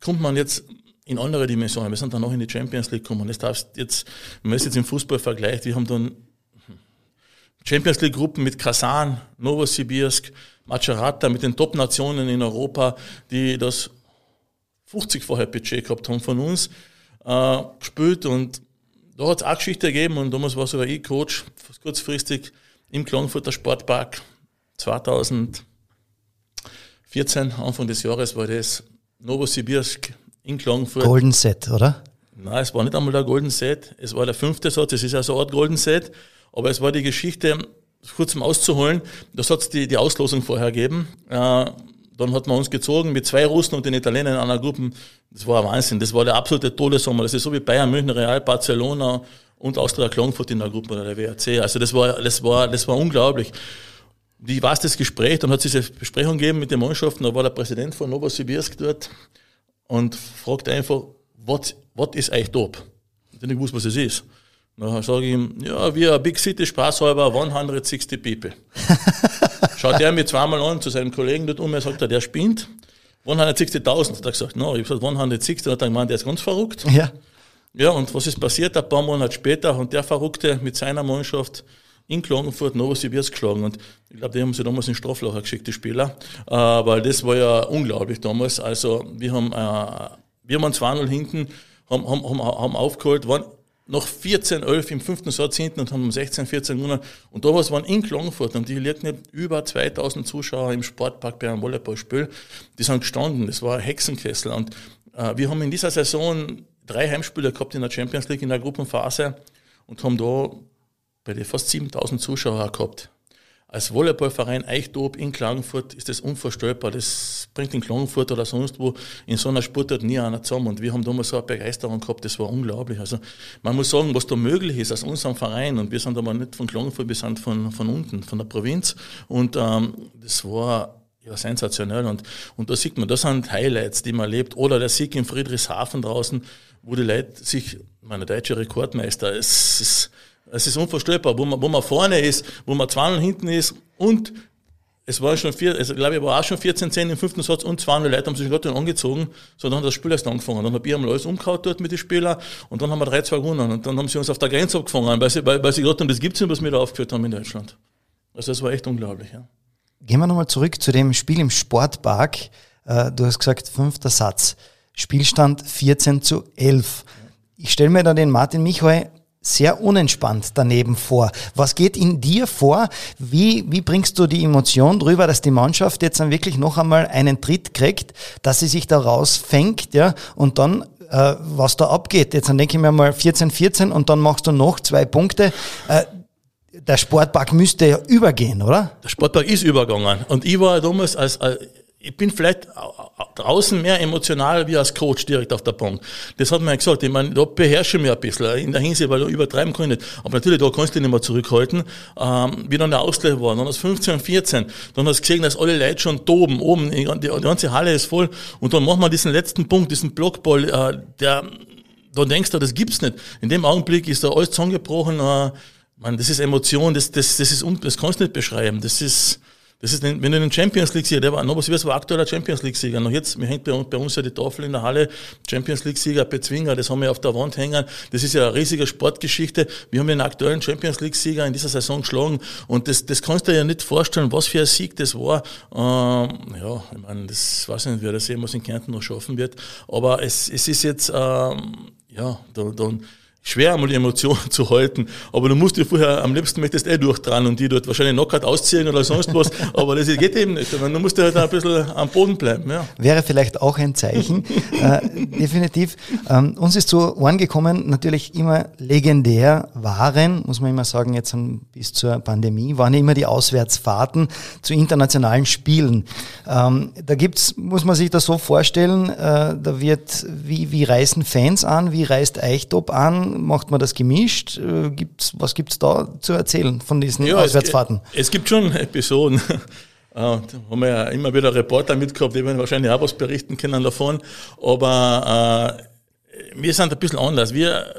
kommt man jetzt in andere Dimensionen. Wir sind dann noch in die Champions League gekommen. Das darfst jetzt, wenn man es jetzt im Fußball vergleicht, wir haben dann Champions League Gruppen mit Kasan, Novosibirsk, Macerata, mit den Top-Nationen in Europa, die das 50-fache Budget gehabt haben von uns, äh, gespielt und da hat es auch Geschichte gegeben und damals war sogar ich Coach, kurzfristig im Klagenfurter Sportpark 2014, Anfang des Jahres war das Novosibirsk in Klagenfurt. Golden Set, oder? Nein, es war nicht einmal der Golden Set, es war der fünfte Satz, es ist ja so eine Art Golden Set, aber es war die Geschichte, kurz zum Auszuholen, da hat es die, die Auslosung vorher gegeben. Äh, dann hat man uns gezogen mit zwei Russen und den Italienern in einer Gruppe. Das war ein Wahnsinn. Das war der absolute Todessommer. Das ist so wie Bayern, München, Real, Barcelona und Austria Klagenfurt in der Gruppe oder der WRC. Also das war, das war, das war unglaublich. Wie war es das Gespräch? Dann hat es diese Besprechung gegeben mit den Mannschaften. Da war der Präsident von Novosibirsk dort und fragt einfach, was, was ist eigentlich top? Ich nicht gewusst, was es ist. Dann sage ich ihm, ja, wir Big City spaßhalber 160 people. *laughs* Schaut er mir zweimal an zu seinem Kollegen dort um, er sagt, der spinnt. 160.000, hat er gesagt, no, ich habe gesagt 160, dann hat er gemeint, der ist ganz verrückt. Ja. Ja, und was ist passiert? Ein paar Monate später und der Verrückte mit seiner Mannschaft in Klagenfurt Novosibirsk geschlagen und ich glaube, die haben sie damals in Straflacher geschickt, die Spieler, äh, weil das war ja unglaublich damals. Also wir haben, äh, wir waren 2-0 hinten, haben, haben, haben, haben aufgeholt, waren noch 14, 11 im fünften Satz hinten und haben 16, 14 gewonnen. Und damals waren in Klagenfurt und die liegen über 2000 Zuschauer im Sportpark bei einem Volleyballspiel. Die sind gestanden, das war ein Hexenkessel. Und äh, wir haben in dieser Saison drei Heimspiele gehabt in der Champions League in der Gruppenphase und haben da bei den fast 7000 Zuschauern gehabt. Als Volleyballverein Eichdob in Klagenfurt ist das unvorstellbar. Das bringt in Klagenfurt oder sonst wo in so einer Sportart nie einer zusammen. Und wir haben damals so eine Begeisterung gehabt, das war unglaublich. Also man muss sagen, was da möglich ist aus unserem Verein. Und wir sind aber nicht von Klagenfurt, wir sind von, von unten, von der Provinz. Und ähm, das war ja, sensationell. Und, und da sieht man, das sind Highlights, die man erlebt. Oder der Sieg in Friedrichshafen draußen, wo die Leute sich, meine deutsche Rekordmeister, es ist, es ist unvorstellbar, wo man, wo man vorne ist, wo man 2 hinten ist und es war schon vier, also, glaube ich, war auch schon 14, 10 im fünften Satz und 200 Leute haben sich gerade angezogen, so dann hat das Spiel erst angefangen. Dann habe ich einmal alles umgehauen dort mit den Spielern und dann haben wir 3-2 gewonnen und dann haben sie uns auf der Grenze abgefangen, weil sie, weil, weil sie gesagt haben, das gibt's nicht, was wir da aufgeführt haben in Deutschland. Also das war echt unglaublich, ja. Gehen wir nochmal zurück zu dem Spiel im Sportpark. Äh, du hast gesagt, fünfter Satz. Spielstand 14 zu 11. Ich stelle mir da den Martin Michal sehr unentspannt daneben vor. Was geht in dir vor? Wie, wie bringst du die Emotion drüber, dass die Mannschaft jetzt dann wirklich noch einmal einen Tritt kriegt, dass sie sich da rausfängt, ja, und dann äh, was da abgeht. Jetzt dann denke ich mir mal 14, 14 und dann machst du noch zwei Punkte. Äh, der Sportpark müsste ja übergehen, oder? Der Sportpark ist übergegangen. Und ich war damals als, als ich bin vielleicht draußen mehr emotional wie als Coach direkt auf der Bank. Das hat man ja gesagt. Ich meine, da beherrsche ich mich ein bisschen in der Hinsicht, weil du übertreiben kann ich nicht. Aber natürlich, da kannst du dich nicht mehr zurückhalten. Ähm, wie dann der Ausgleich war, dann hast 15 und 14, dann hast du gesehen, dass alle Leute schon toben, oben, die, ganze Halle ist voll. Und dann machen wir diesen letzten Punkt, diesen Blockball, äh, der, da denkst du, das gibt's nicht. In dem Augenblick ist da alles zusammengebrochen. Äh, man, das ist Emotion, das, das, das ist, das kannst du nicht beschreiben. Das ist, das ist, wenn du den Champions League-Sieger, der war, Novosibirsk war aktueller Champions League-Sieger. Noch jetzt, mir hängt bei, bei uns ja die Tafel in der Halle, Champions League-Sieger Bezwinger, das haben wir auf der Wand hängen. Das ist ja eine riesige Sportgeschichte. Wir haben den aktuellen Champions League-Sieger in dieser Saison geschlagen und das, das kannst du dir ja nicht vorstellen, was für ein Sieg das war. Ähm, ja, ich meine, das weiß ich nicht, wer das jemals in Kärnten noch schaffen wird. Aber es, es ist jetzt, ähm, ja, da, dann, schwer einmal die Emotionen *laughs* zu halten, aber du musst dir vorher, am liebsten möchtest eh durchdran und die dort wahrscheinlich Knockout ausziehen oder sonst was, *laughs* aber das geht eben nicht. Du musst halt ein bisschen am Boden bleiben. Ja. Wäre vielleicht auch ein Zeichen, *laughs* äh, definitiv. Ähm, uns ist zu Ohren gekommen, natürlich immer legendär waren, muss man immer sagen, jetzt bis zur Pandemie, waren immer die Auswärtsfahrten zu internationalen Spielen. Ähm, da gibt's, muss man sich das so vorstellen, äh, da wird, wie, wie reisen Fans an, wie reist Eichtop an, macht man das gemischt? Äh, gibt's, was gibt es da zu erzählen von diesen ja, Auswärtsfahrten? Es, es, gibt schon Episoden. *laughs* da haben wir ja immer wieder Reporter mitgehabt, die werden wahrscheinlich auch was berichten können davon. Aber äh, wir sind ein bisschen anders. Wir,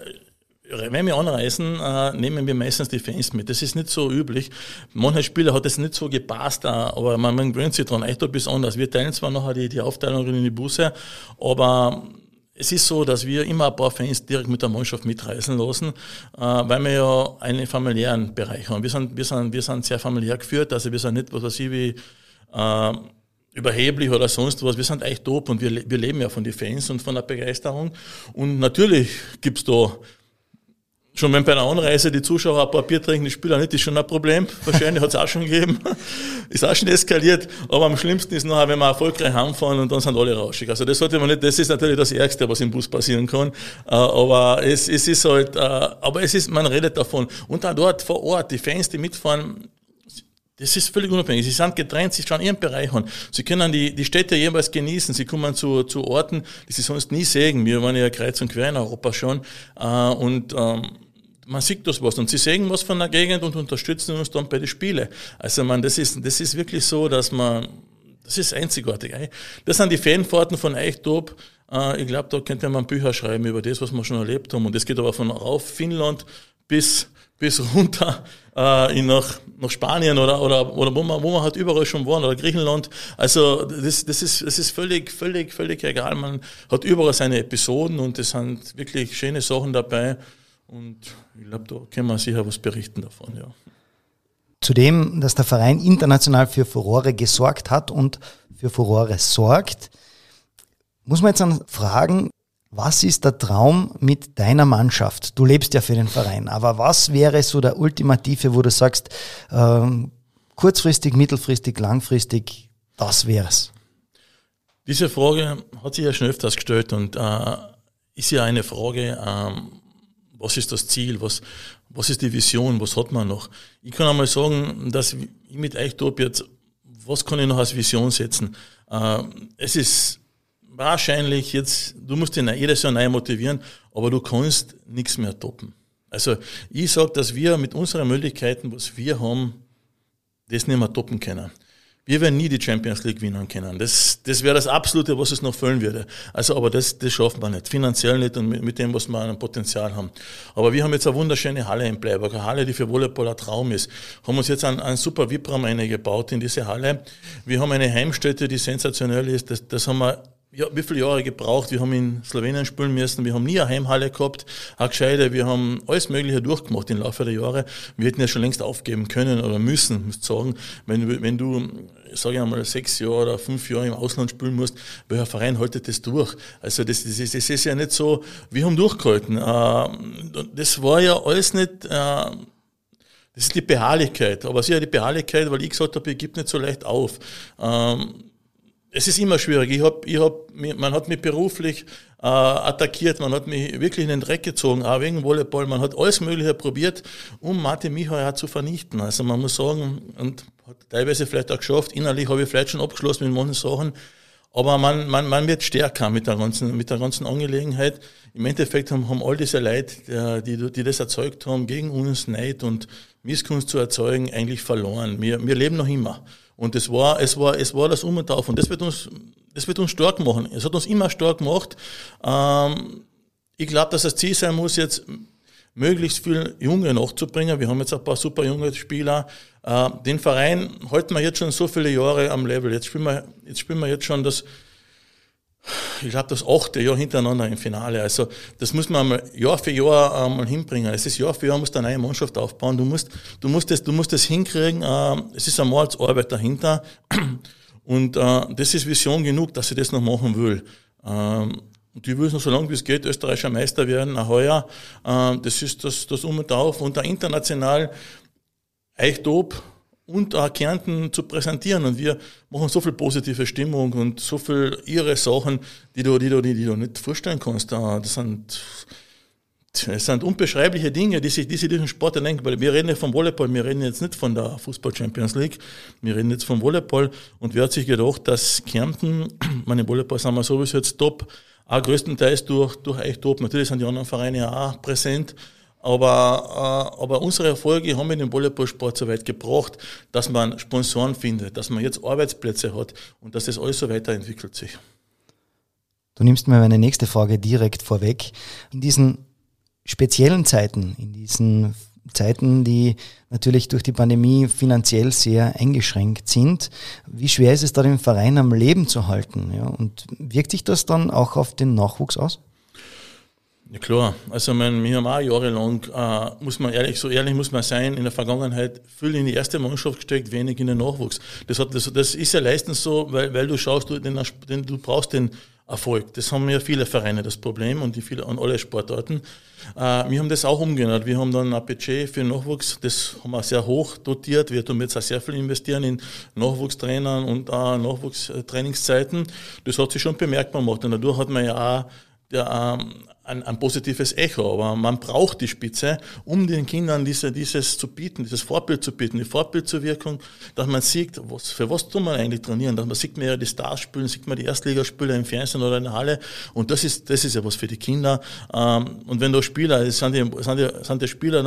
wenn wir anreisen, äh, nehmen wir meistens die Fans mit. Das ist nicht so üblich. Manche Spieler hat das nicht so gepasst, äh, aber man, man gewöhnt sich dran. Echt ein bisschen anders. Wir teilen zwar nachher die, die Aufteilung in die Busse, aber es ist so, dass wir immer ein paar Fans direkt mit der Mannschaft mitreisen lassen, äh, weil wir ja einen familiären Bereich haben. Wir sind, wir sind, wir sind sehr familiär geführt, also wir sind nicht, was weiß ich, wie äh, überheblich oder sonst was. Wir sind echt top und wir, wir leben ja von den Fans und von der Begeisterung. Und natürlich gibt's da Schon wenn bei einer Anreise die Zuschauer ein paar Bier trinken, die Spieler nicht, ist schon ein Problem. Wahrscheinlich hat es auch schon gegeben. *laughs* ist auch schon eskaliert. Aber am schlimmsten ist nachher, wenn wir erfolgreich heimfahren und dann sind alle rauschig. Also das sollte man nicht, das ist natürlich das Ärgste, was im Bus passieren kann. Äh, aber es, es ist halt, äh, aber es ist, man redet davon. Und auch dort vor Ort, die Fans, die mitfahren, das ist völlig unabhängig. Sie sind getrennt, sie schauen ihren Bereich an. Sie können die, die Städte jeweils genießen. Sie kommen zu, zu Orten, die sie sonst nie sehen. Wir waren ja kreuz und quer in Europa schon. Äh, und ähm, man sieht das was und sie sehen was von der Gegend und unterstützen uns dann bei den Spielen. Also man, das ist, das ist wirklich so, dass man, das ist einzigartig. Das sind die Fanfahrten von Eichtop. Äh, ich glaube, da könnte man Bücher schreiben über das, was wir schon erlebt haben. Und das geht aber von rauf Finnland bis, bis runter äh, in nach, nach Spanien oder, oder, oder wo, man, wo man halt überall schon waren oder Griechenland. Also das, das, ist, das ist völlig, völlig, völlig egal. Man hat überall seine Episoden und es sind wirklich schöne Sachen dabei. Und ich glaube, da können wir sicher was berichten davon, ja. Zudem, dass der Verein international für Furore gesorgt hat und für Furore sorgt, muss man jetzt dann fragen, was ist der Traum mit deiner Mannschaft? Du lebst ja für den Verein, aber was wäre so der ultimative, wo du sagst, ähm, kurzfristig, mittelfristig, langfristig, das wäre es? Diese Frage hat sich ja schon öfters gestellt und äh, ist ja eine Frage, ähm, was ist das Ziel, was, was ist die Vision, was hat man noch? Ich kann einmal sagen, dass ich mit Eichtop jetzt, was kann ich noch als Vision setzen? Äh, es ist wahrscheinlich jetzt, du musst ihn jedes Jahr neu motivieren, aber du kannst nichts mehr toppen. Also ich sage, dass wir mit unseren Möglichkeiten, was wir haben, das nicht mehr toppen können. Wir werden nie die Champions League gewinnen können. Das, das wäre das Absolute, was es noch füllen würde. Also, aber das, das schaffen wir nicht. Finanziell nicht und mit, mit dem, was wir an Potenzial haben. Aber wir haben jetzt eine wunderschöne Halle in Bleiburg. Eine Halle, die für Volleyball ein Traum ist. Haben uns jetzt einen, einen super VIP-Raum eingebaut in diese Halle. Wir haben eine Heimstätte, die sensationell ist. Das, das haben wir ja, wie viele Jahre gebraucht. Wir haben in Slowenien spielen müssen. Wir haben nie eine Heimhalle gehabt, eine gescheite. Wir haben alles Mögliche durchgemacht im Laufe der Jahre. Wir hätten ja schon längst aufgeben können oder müssen, muss ich sagen. Wenn, wenn du, sage ich einmal, sechs Jahre oder fünf Jahre im Ausland spielen musst, welcher Verein haltet das durch? Also das, das, ist, das ist ja nicht so, wir haben durchgehalten. Äh, das war ja alles nicht, äh, das ist die Beharrlichkeit. Aber sicher die Beharrlichkeit, weil ich gesagt habe, ich gebe nicht so leicht auf. Ähm, es ist immer schwierig. Ich hab, ich hab, man hat mich beruflich äh, attackiert, man hat mich wirklich in den Dreck gezogen, auch wegen Volleyball. Man hat alles Mögliche probiert, um Martin Michael zu vernichten. Also man muss sagen, und hat teilweise vielleicht auch geschafft, innerlich habe ich vielleicht schon abgeschlossen mit manchen Sachen, aber man, man, man wird stärker mit der, ganzen, mit der ganzen Angelegenheit. Im Endeffekt haben, haben all diese Leute, die, die das erzeugt haben, gegen uns Neid und Misskunst zu erzeugen, eigentlich verloren. Wir, wir leben noch immer. Und es war, es war, es war das Um und Auf. Und das wird uns, das wird uns stark machen. Es hat uns immer stark gemacht. Ähm, ich glaube, dass das Ziel sein muss, jetzt möglichst viel Junge nachzubringen. Wir haben jetzt ein paar super junge Spieler. Äh, den Verein halten wir jetzt schon so viele Jahre am Level. Jetzt spielen wir, jetzt spielen wir jetzt schon das ich glaube, das achte Jahr hintereinander im Finale. Also das muss man einmal Jahr für Jahr einmal hinbringen. Es ist Jahr für Jahr, musst du eine neue Mannschaft aufbauen. Du musst, du musst, das, du musst das hinkriegen. Äh, es ist einmal als Arbeit dahinter. *clears throat* Und äh, das ist Vision genug, dass ich das noch machen will. Ähm, und ich will noch so lange wie es geht österreichischer Meister werden, auch heuer. Äh, das ist das, das Um und Auf. Und da international echt ob und auch Kärnten zu präsentieren. Und wir machen so viel positive Stimmung und so viel ihre Sachen, die du, die du, die, die du nicht vorstellen kannst. Das sind, das sind unbeschreibliche Dinge, die sich, die sich diesen Sport denken. Weil wir reden ja vom Volleyball, wir reden jetzt nicht von der Fußball Champions League, wir reden jetzt vom Volleyball. Und wer hat sich gedacht, dass Kärnten, *clears throat* meine Volleyball sind wir sowieso jetzt top, auch größtenteils durch, durch euch top. Natürlich sind die anderen Vereine auch präsent. Aber, äh, aber unsere Erfolge haben den Volleyballsport so weit gebracht, dass man Sponsoren findet, dass man jetzt Arbeitsplätze hat und dass das alles so weiterentwickelt sich. Du nimmst mir meine nächste Frage direkt vorweg. In diesen speziellen Zeiten, in diesen Zeiten, die natürlich durch die Pandemie finanziell sehr eingeschränkt sind. Wie schwer ist es da, den Verein am Leben zu halten? Ja? Und wirkt sich das dann auch auf den Nachwuchs aus? Ja klar, also mein, wir haben auch jahrelang, äh, muss man ehrlich, so ehrlich muss man sein, in der Vergangenheit viel in die erste Mannschaft gesteckt, wenig in den Nachwuchs. Das, hat, das, das ist ja leistens so, weil, weil du schaust, du, den, den, du brauchst den Erfolg. Das haben ja viele Vereine das Problem und die viele an alle Sportarten. Äh, wir haben das auch umgeändert. Wir haben dann ein Budget für Nachwuchs, das haben wir sehr hoch dotiert. Wir tun jetzt auch sehr viel investieren in Nachwuchstrainern und äh, Nachwuchstrainingszeiten. Das hat sich schon bemerkbar gemacht und dadurch hat man ja auch der, ähm, ein, ein, positives Echo, aber man braucht die Spitze, um den Kindern diese, dieses zu bieten, dieses Vorbild zu bieten, die Vorbildzuwirkung, dass man sieht, was, für was tun wir eigentlich trainieren, dass man sieht mehr die Stars spielen, sieht man die Erstligaspiele im Fernsehen oder in der Halle und das ist, das ist ja was für die Kinder. Ähm, und wenn da Spieler, es sind die, sind die, sind die Spieler,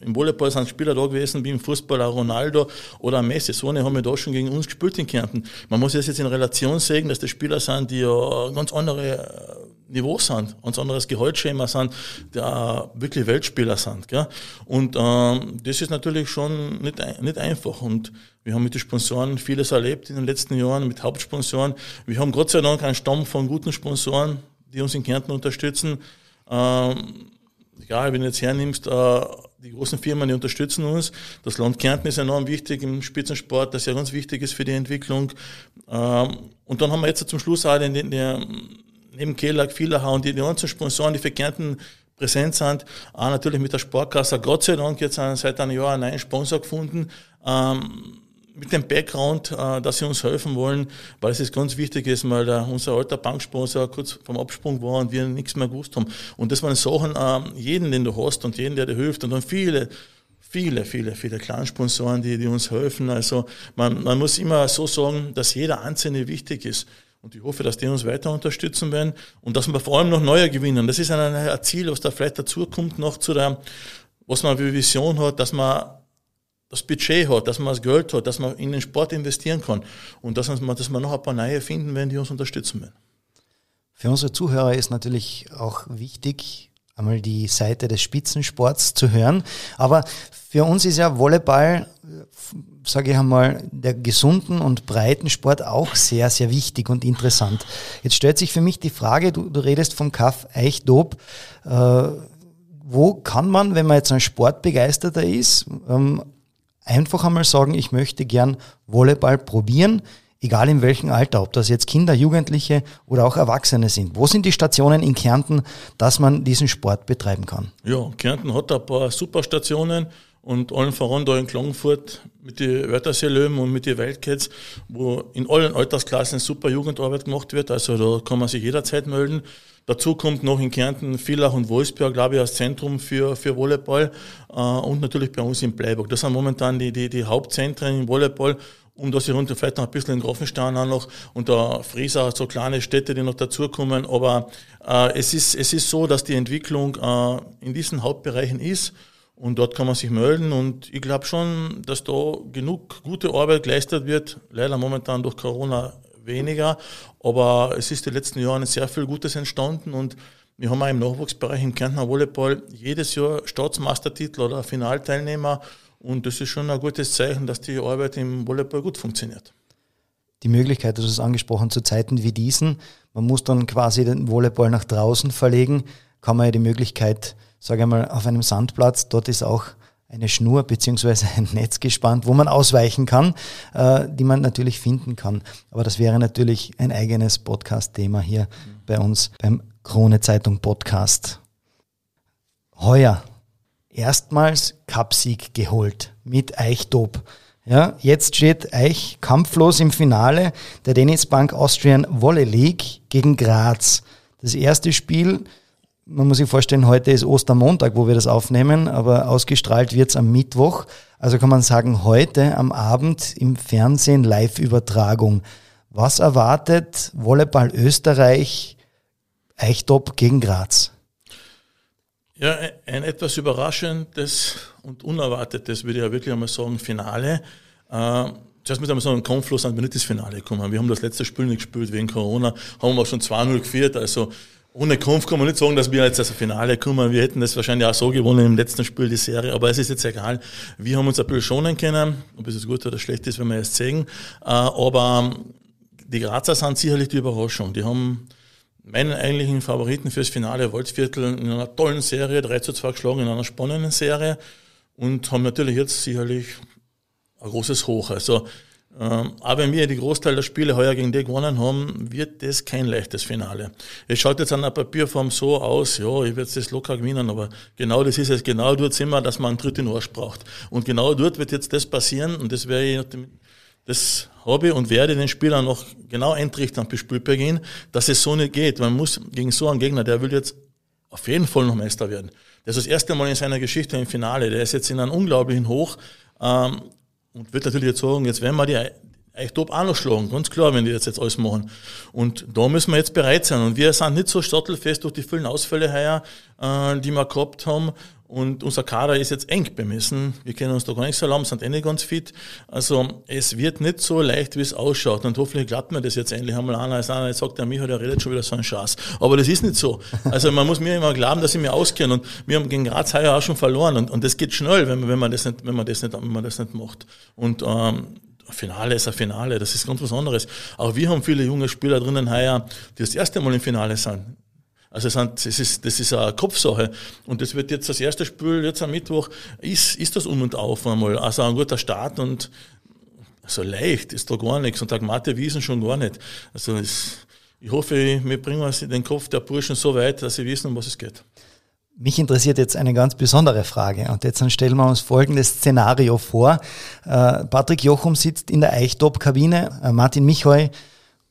im Volleyball sind Spieler da gewesen, wie im Fußball Ronaldo oder Messi, so eine haben wir da schon gegen uns gespielt in Kärnten. Man muss das jetzt in Relation sehen, dass das Spieler sind, die ja ganz andere Niveau sind, ganz anderes Gehaltsschema sind, der wirklich Weltspieler sind. Gell? Und ähm, das ist natürlich schon nicht, nicht einfach. Und wir haben mit den Sponsoren vieles erlebt in den letzten Jahren, mit Hauptsponsoren. Wir haben Gott sei Dank einen Stamm von guten Sponsoren, die uns in Kärnten unterstützen. Ähm, egal, wenn du jetzt hernimmst, äh, die großen Firmen, die unterstützen uns. Das Land Kärnten ist enorm wichtig im Spitzensport, das ja ganz wichtig ist für die Entwicklung. Ähm, und dann haben wir jetzt zum Schluss auch den, den, den neben Kellag, Villacher und die, die ganzen Sponsoren, die für Kärnten präsent sind. Auch natürlich mit der Sportkasse. Gott sei Dank jetzt seit einem Jahr einen neuen Sponsor gefunden. Ähm, mit dem Background, äh, dass sie uns helfen wollen, weil es ist ganz wichtig ist, weil der, unser alter Banksponsor kurz vom Absprung war und wir nichts mehr gewusst haben. Und das waren Sachen, äh, jeden, den du hast und jeden, der dir hilft und dann viele, viele, viele, viele Clansponsoren, die, die uns helfen. Also man, man muss immer so sagen, dass jeder Einzelne wichtig ist. Und ich hoffe, dass die uns weiter unterstützen werden und dass wir vor allem noch neue gewinnen. Das ist ein, ein Ziel, was da vielleicht dazukommt, noch zu der, was man wie Vision hat, dass man das Budget hat, dass man das Geld hat, dass man in den Sport investieren kann und dass man, dass man noch ein paar neue finden werden, die uns unterstützen werden. Für unsere Zuhörer ist natürlich auch wichtig, einmal die Seite des Spitzensports zu hören. Aber für uns ist ja Volleyball, sage ich einmal, der gesunden und breiten Sport auch sehr, sehr wichtig und interessant. Jetzt stellt sich für mich die Frage, du, du redest vom Kaff Eichdob. Äh, wo kann man, wenn man jetzt ein Sportbegeisterter ist, ähm, einfach einmal sagen, ich möchte gern Volleyball probieren, egal in welchem Alter, ob das jetzt Kinder, Jugendliche oder auch Erwachsene sind. Wo sind die Stationen in Kärnten, dass man diesen Sport betreiben kann? Ja, Kärnten hat ein paar super Stationen und allen voran da in Klagenfurt mit den Wörthersee-Löwen und mit den Wildcats, wo in allen Altersklassen super Jugendarbeit gemacht wird. Also da kann man sich jederzeit melden. Dazu kommt noch in Kärnten Villach und Wolfsberg, glaube ich, als Zentrum für, für Volleyball äh, und natürlich bei uns in Bleiburg. Das sind momentan die, die, die Hauptzentren im Volleyball um das hier runter vielleicht noch ein bisschen in Grafenstein auch noch und da Frieser, so kleine Städte, die noch dazukommen. Aber äh, es, ist, es ist so, dass die Entwicklung äh, in diesen Hauptbereichen ist und dort kann man sich melden und ich glaube schon, dass da genug gute Arbeit geleistet wird. Leider momentan durch Corona weniger, aber es ist die letzten Jahre sehr viel Gutes entstanden und wir haben auch im Nachwuchsbereich im Kärntner Volleyball jedes Jahr Staatsmeistertitel oder Finalteilnehmer und das ist schon ein gutes Zeichen, dass die Arbeit im Volleyball gut funktioniert. Die Möglichkeit, hast es angesprochen, zu Zeiten wie diesen, man muss dann quasi den Volleyball nach draußen verlegen, kann man ja die Möglichkeit, sage ich mal, auf einem Sandplatz, dort ist auch eine Schnur beziehungsweise *laughs* ein Netz gespannt, wo man ausweichen kann, äh, die man natürlich finden kann. Aber das wäre natürlich ein eigenes Podcast-Thema hier mhm. bei uns beim Krone Zeitung Podcast. Heuer erstmals Cupsieg geholt mit Eichdob. Ja, jetzt steht Eich kampflos im Finale der Tennisbank Austrian Volley League gegen Graz. Das erste Spiel man muss sich vorstellen, heute ist Ostermontag, wo wir das aufnehmen, aber ausgestrahlt wird es am Mittwoch. Also kann man sagen, heute am Abend im Fernsehen Live-Übertragung. Was erwartet Volleyball Österreich Eichtop gegen Graz? Ja, ein etwas überraschendes und unerwartetes, würde ich ja wirklich einmal sagen, Finale. Äh, zuerst mit einem so einem Konfluss an ins Finale gekommen. Wir haben das letzte Spiel nicht gespielt wegen Corona, haben wir auch schon 2-0 geführt, also ohne Kampf kann man nicht sagen, dass wir jetzt als Finale kommen. Wir hätten das wahrscheinlich auch so gewonnen im letzten Spiel, die Serie. Aber es ist jetzt egal. Wir haben uns ein bisschen schonen können. Ob es gut oder schlecht ist, wenn wir erst sehen. Äh, aber die Grazer sind sicherlich die Überraschung. Die haben meinen eigentlichen Favoriten fürs Finale Wolfsviertel in einer tollen Serie, 3 zu 2 geschlagen, in einer spannenden Serie. Und haben natürlich jetzt sicherlich ein großes Hoch. Also aber wenn wir die Großteil der Spiele heuer gegen die gewonnen haben, wird das kein leichtes Finale. Es schaut jetzt an der Papierform so aus, ja, ich werde das locker gewinnen, aber genau das ist es, genau dort sind wir, dass man einen Tritt in den Arsch braucht. Und genau dort wird jetzt das passieren und das wäre das habe und werde den Spielern noch genau eintrichtern bis Spielbeginn, dass es so nicht geht. Man muss gegen so einen Gegner, der will jetzt auf jeden Fall noch Meister werden. Das ist das erste Mal in seiner Geschichte im Finale. Der ist jetzt in einem unglaublichen Hoch. Ähm, und wird natürlich jetzt sagen, jetzt werden wir die eigentlich top auch noch schlagen, ganz klar, wenn die jetzt, jetzt alles machen. Und da müssen wir jetzt bereit sein. Und wir sind nicht so stottelfest durch die vielen Ausfälle heuer, äh, die wir gehabt haben. Und unser Kader ist jetzt eng bemessen. Wir kennen uns da gar nicht so lang, sind eh nicht ganz fit. Also es wird nicht so leicht, wie es ausschaut. Und hoffentlich klappt mir das jetzt endlich einmal an. Als einer jetzt sagt, der Michael, der redet schon wieder so einen Schatz. Aber das ist nicht so. Also man muss mir immer glauben, dass ich mir auskenne. Und wir haben gegen Graz heuer auch schon verloren. Und, und das geht schnell, wenn man, wenn man das nicht, wenn man das nicht, wenn man das nicht macht. Und ähm, Finale ist ein Finale, das ist ganz was anderes. Auch wir haben viele junge Spieler drinnen heuer, die das erste Mal im Finale sind. Also das ist, das ist eine Kopfsache. Und das wird jetzt das erste Spiel, jetzt am Mittwoch, ist, ist das um und auf einmal. Also ein guter Start und so leicht ist da gar nichts. Und der Mathe Wiesen schon gar nicht. Also es, ich hoffe, wir bringen den Kopf der Burschen so weit, dass sie wissen, um was es geht. Mich interessiert jetzt eine ganz besondere Frage. Und jetzt stellen wir uns folgendes Szenario vor. Äh, Patrick Jochum sitzt in der Eichtop-Kabine. Äh, Martin Michoy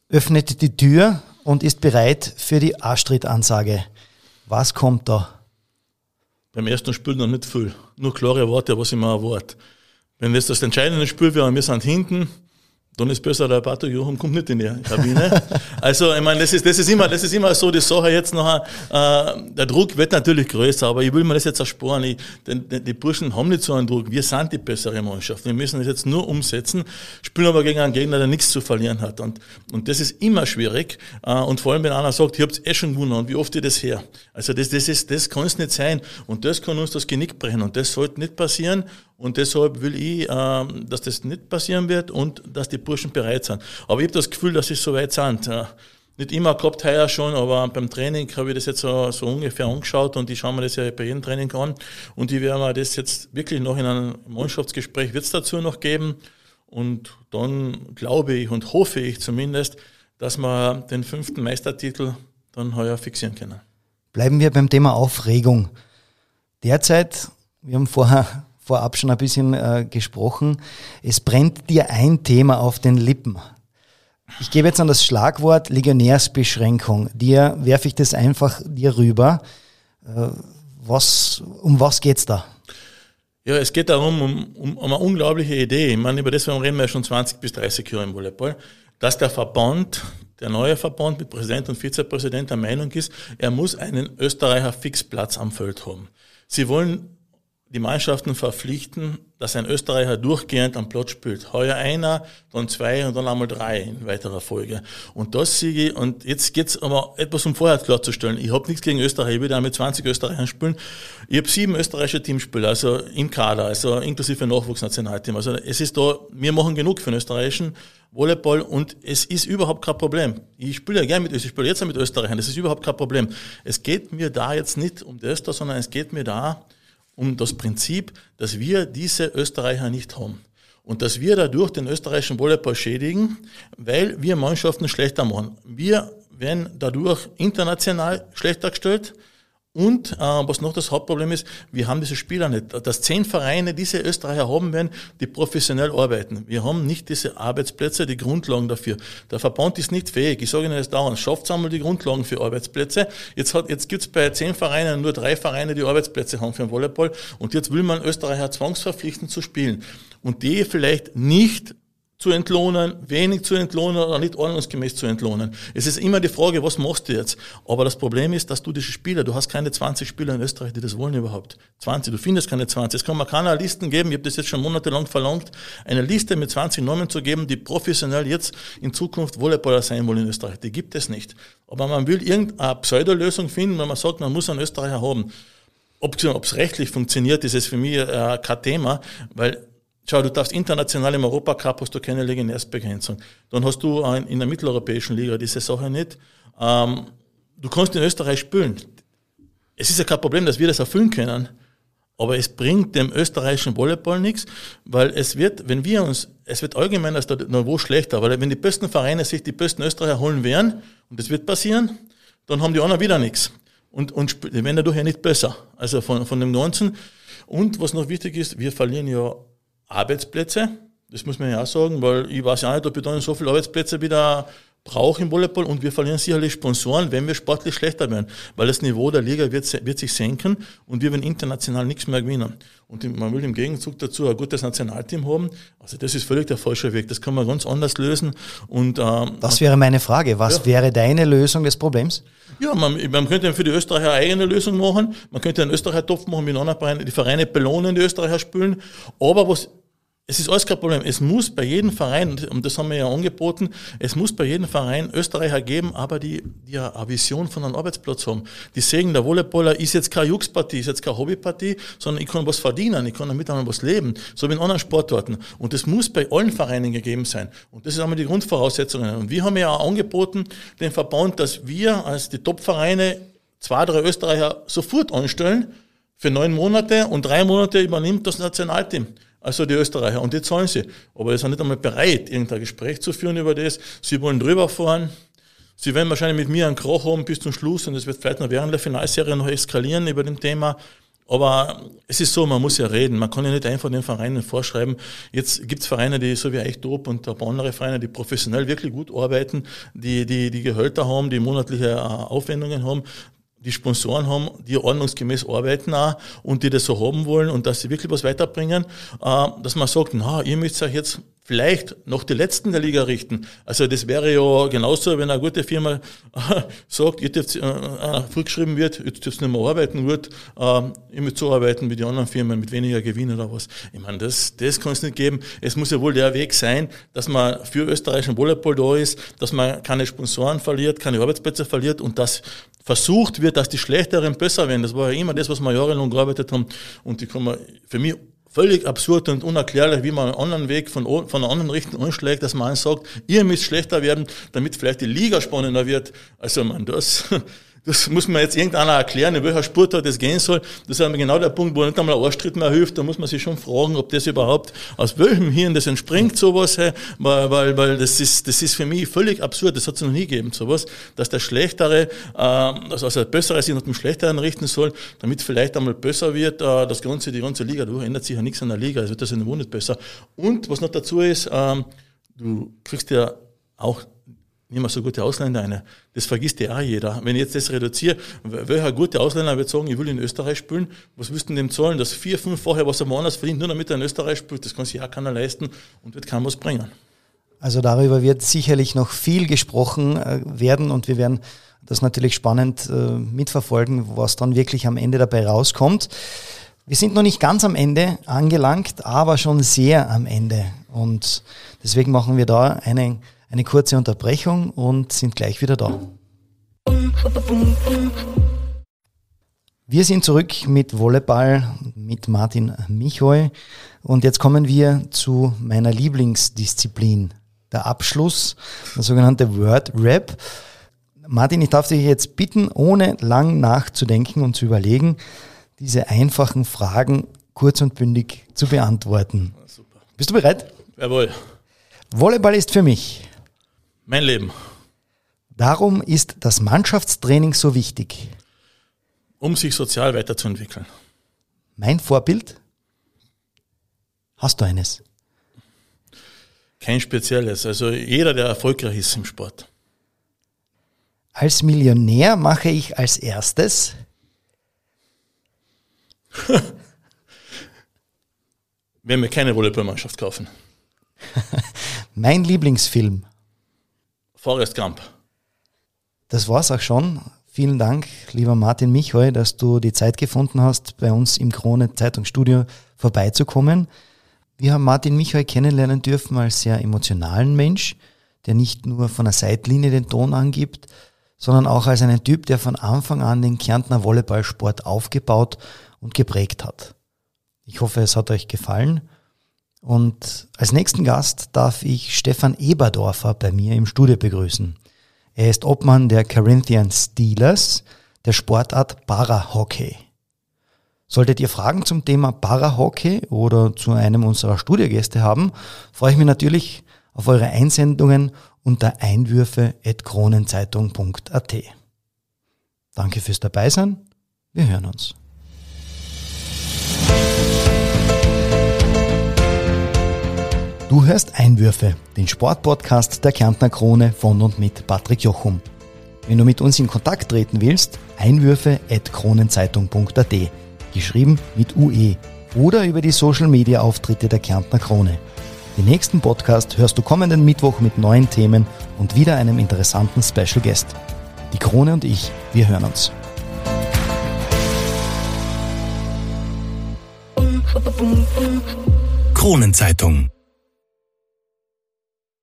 öffnet die Tür und ist bereit für die Astrid-Ansage. Was kommt da? Beim ersten Spiel noch nicht viel. Nur klare Worte, was ich mir erwarte. Wenn das das entscheidende Spiel wäre wir sind hinten, dann ist besser, der Patrick Jochum kommt nicht in die Kabine. also, ich meine, das ist, das ist immer, das ist immer so die Sache jetzt noch, äh, der Druck wird natürlich größer, aber ich will mir das jetzt ersparen. Ich, denn, die Burschen haben nicht so einen Druck. Wir sind die bessere Mannschaft. Wir müssen das jetzt nur umsetzen, spielen aber gegen einen Gegner, der nichts zu verlieren hat. Und, und das ist immer schwierig. Äh, und vor allem, wenn einer sagt, ihr habt eh schon gewonnen und wie oft ihr das her? Also, das, das ist, das kann es nicht sein. Und das kann uns das Genick brechen. Und das sollte nicht passieren. Und deshalb will ich, ähm, dass das nicht passieren wird und dass die Burschen bereit sind. Aber ich habe das Gefühl, dass sie so weit sind. Nicht immer gehabt heuer schon, aber beim Training habe ich das jetzt so, so ungefähr angeschaut und ich schaue mir das ja bei jedem Training an. Und ich werde mir das jetzt wirklich noch in einem Mannschaftsgespräch wird es dazu noch geben. Und dann glaube ich und hoffe ich zumindest, dass wir den fünften Meistertitel dann heuer fixieren können. Bleiben wir beim Thema Aufregung. Derzeit, wir haben vorher vorab schon ein bisschen äh, gesprochen. Es brennt dir ein Thema auf den Lippen. Ich gebe jetzt an das Schlagwort Legionärsbeschränkung. Dir werfe ich das einfach dir rüber. Äh, was, um was geht's da? Ja, es geht darum, um, um, um eine unglaubliche Idee. Ich meine, über das reden wir schon 20 bis 30 Jahre im Volleyball, dass der Verband, der neue Verband mit Präsident und Vizepräsident der Meinung ist, er muss einen Österreicher Fixplatz am Feld haben. Sie wollen die Mannschaften verpflichten, dass ein Österreicher durchgehend am Platz spielt. Heuer einer, dann zwei und dann einmal drei in weiterer Folge. Und das siege ich, und jetzt geht's aber etwas um vorher klarzustellen. Ich habe nichts gegen Österreich, ich will da mit 20 Österreichern spielen. Ich habe sieben österreichische Teamspieler, also im Kader, also inklusive Nachwuchsnationalteam. Also es ist da, wir machen genug für den österreichischen Volleyball und es ist überhaupt kein Problem. Ich spiele ja gerne mit Österreich, ich spiele jetzt mit Österreichern, das ist überhaupt kein Problem. Es geht mir da jetzt nicht um das da, sondern es geht mir da um das Prinzip, dass wir diese Österreicher nicht haben. Und dass wir dadurch den österreichischen Volleyball schädigen, weil wir Mannschaften schlechter machen. Wir werden dadurch international schlechter gestellt und äh, was noch das Hauptproblem ist, wir haben diese Spieler nicht. Dass zehn Vereine diese Österreicher haben werden, die professionell arbeiten. Wir haben nicht diese Arbeitsplätze, die Grundlagen dafür. Der Verband ist nicht fähig. Ich sage Ihnen das dauernd. Schafft einmal die Grundlagen für Arbeitsplätze. Jetzt, hat, jetzt gibt's bei zehn Vereinen nur drei Vereine, die Arbeitsplätze haben für den Volleyball. Und jetzt will man Österreicher zwangsverpflichten zu spielen. Und die vielleicht nicht zu entlohnen, wenig zu entlohnen oder nicht ordnungsgemäß zu entlohnen. Es ist immer die Frage, was machst du jetzt? Aber das Problem ist, dass du diese Spieler, du hast keine 20 Spieler in Österreich, die das wollen überhaupt. 20, du findest keine 20. Es kann man keine Listen geben, ich habe das jetzt schon monatelang verlangt, eine Liste mit 20 Namen zu geben, die professionell jetzt in Zukunft Volleyballer sein wollen in Österreich. Die gibt es nicht. Aber man will irgendeine Pseudolösung finden, wenn man sagt, man muss einen Österreicher haben. Ob es rechtlich funktioniert, ist es für mich äh, kein Thema, weil Schau, du darfst international im Europacup hast du keine Legionärsbegrenzung. Dann hast du in der mitteleuropäischen Liga diese Sache nicht. Ähm, du kannst in Österreich spielen. Es ist ja kein Problem, dass wir das erfüllen können. Aber es bringt dem österreichischen Volleyball nichts, weil es wird, wenn wir uns, es wird allgemein der Niveau schlechter, weil wenn die besten Vereine sich die besten Österreicher holen werden, und das wird passieren, dann haben die anderen wieder nichts. Und, und die werden dadurch ja nicht besser. Also von, von dem Ganzen. Und was noch wichtig ist, wir verlieren ja Arbeitsplätze. Das muss man ja auch sagen, weil ich weiß ja nicht, ob ich dann so viele Arbeitsplätze wieder brauche im Volleyball und wir verlieren sicherlich Sponsoren, wenn wir sportlich schlechter werden, weil das Niveau der Liga wird, wird sich senken und wir werden international nichts mehr gewinnen. Und man will im Gegenzug dazu ein gutes Nationalteam haben. Also das ist völlig der falsche Weg. Das kann man ganz anders lösen. Und, ähm, das wäre meine Frage. Was ja. wäre deine Lösung des Problems? Ja, man, man könnte für die Österreicher eine eigene Lösung machen. Man könnte einen Österreicher-Topf machen mit anderen Vereinen. Die Vereine belohnen die Österreicher spielen. Aber was es ist alles kein Problem. Es muss bei jedem Verein, und das haben wir ja angeboten, es muss bei jedem Verein Österreicher geben, aber die, die eine Vision von einem Arbeitsplatz haben. Die sehen, der Volleyballer ist jetzt keine Jux-Partie, ist jetzt keine Hobbypartie, sondern ich kann was verdienen, ich kann damit einmal was leben, so wie in anderen Sportarten. Und das muss bei allen Vereinen gegeben sein. Und das ist einmal die Grundvoraussetzungen. Und wir haben ja auch angeboten, den Verband, dass wir als die Top-Vereine zwei, drei Österreicher sofort anstellen für neun Monate und drei Monate übernimmt das Nationalteam. Also die Österreicher. Und die zahlen sie. Aber sie sind nicht einmal bereit, irgendein Gespräch zu führen über das. Sie wollen drüber fahren. Sie werden wahrscheinlich mit mir einen Krach haben bis zum Schluss und es wird vielleicht noch während der Finalserie noch eskalieren über dem Thema. Aber es ist so, man muss ja reden. Man kann ja nicht einfach den Vereinen vorschreiben. Jetzt gibt es Vereine, die so wie euch Top und ein paar andere Vereine, die professionell wirklich gut arbeiten, die, die, die Gehälter haben, die monatliche äh, Aufwendungen haben die Sponsoren haben, die ordnungsgemäß arbeiten auch und die das so haben wollen und dass sie wirklich was weiterbringen, äh, dass man sagt, na, ihr müsst euch jetzt vielleicht noch die Letzten der Liga richten. Also das wäre ja genauso, wenn eine gute Firma äh, sagt, ihr dürft, äh, äh, vorgeschrieben wird, jetzt dürft nicht mehr arbeiten, wird, äh, ihr müsst so arbeiten wie die anderen Firmen mit weniger Gewinn oder was. Ich meine, das, das kann es nicht geben. Es muss ja wohl der Weg sein, dass man für österreichischen Volleyball da ist, dass man keine Sponsoren verliert, keine Arbeitsplätze verliert und dass versucht wird, dass die Schlechteren besser werden. Das war ja immer das, was wir jahrelang gearbeitet haben. Und die kann man für mich völlig absurd und unerklärlich, wie man einen anderen Weg von, von einer anderen Richtung anschlägt, dass man sagt, ihr müsst schlechter werden, damit vielleicht die Liga spannender wird. Also man, das, das muss man jetzt irgendeiner erklären, in welcher Sportart das gehen soll. Das ist genau der Punkt, wo nicht einmal ein Arschtritt mehr hilft. Da muss man sich schon fragen, ob das überhaupt, aus welchem Hirn das entspringt, sowas, weil, weil, weil das ist, das ist für mich völlig absurd. Das hat es noch nie gegeben, sowas, dass der Schlechtere, äh, also der Bessere sich nach dem Schlechteren richten soll, damit vielleicht einmal besser wird, äh, das ganze, die ganze Liga. Du ändert sich ja nichts an der Liga, es wird das in der nicht besser. Und was noch dazu ist, ähm, du kriegst ja auch mehr so gute Ausländer eine. Das vergisst ja auch jeder. Wenn ich jetzt das reduziere, welcher gute Ausländer wird sagen, ich will in Österreich spielen, was wüssten dem zahlen? Das vier, fünf vorher, was er woanders verdient, nur damit er in Österreich spielt, das kann sich auch keiner leisten und wird kaum was bringen. Also darüber wird sicherlich noch viel gesprochen äh, werden und wir werden das natürlich spannend äh, mitverfolgen, was dann wirklich am Ende dabei rauskommt. Wir sind noch nicht ganz am Ende angelangt, aber schon sehr am Ende. Und deswegen machen wir da einen eine kurze Unterbrechung und sind gleich wieder da. Wir sind zurück mit Volleyball mit Martin Michoy und jetzt kommen wir zu meiner Lieblingsdisziplin, der Abschluss, der sogenannte Word Rap. Martin, ich darf dich jetzt bitten, ohne lang nachzudenken und zu überlegen, diese einfachen Fragen kurz und bündig zu beantworten. Super. Bist du bereit? Jawohl. Volleyball ist für mich mein Leben. Darum ist das Mannschaftstraining so wichtig. Um sich sozial weiterzuentwickeln. Mein Vorbild? Hast du eines? Kein spezielles. Also jeder, der erfolgreich ist im Sport. Als Millionär mache ich als erstes. *laughs* Wenn wir keine Volleyballmannschaft kaufen. *laughs* mein Lieblingsfilm. Forrest Gump. Das war's auch schon. Vielen Dank, lieber Martin Michoy, dass du die Zeit gefunden hast, bei uns im Krone Zeitungsstudio vorbeizukommen. Wir haben Martin Michoy kennenlernen dürfen als sehr emotionalen Mensch, der nicht nur von der Seitlinie den Ton angibt, sondern auch als einen Typ, der von Anfang an den Kärntner Volleyballsport aufgebaut und geprägt hat. Ich hoffe, es hat euch gefallen und als nächsten Gast darf ich Stefan Eberdorfer bei mir im Studio begrüßen. Er ist Obmann der Corinthian Steelers, der Sportart Parahockey. Solltet ihr Fragen zum Thema Parahockey oder zu einem unserer Studiogäste haben, freue ich mich natürlich auf eure Einsendungen unter einwürfe.kronenzeitung.at. Danke fürs Dabeisein. Wir hören uns. Du hörst Einwürfe, den Sportpodcast der Kärntner Krone von und mit Patrick Jochum. Wenn du mit uns in Kontakt treten willst, einwürfe.kronenzeitung.at, geschrieben mit UE oder über die Social Media Auftritte der Kärntner Krone. Den nächsten Podcast hörst du kommenden Mittwoch mit neuen Themen und wieder einem interessanten Special Guest. Die Krone und ich, wir hören uns. Kronenzeitung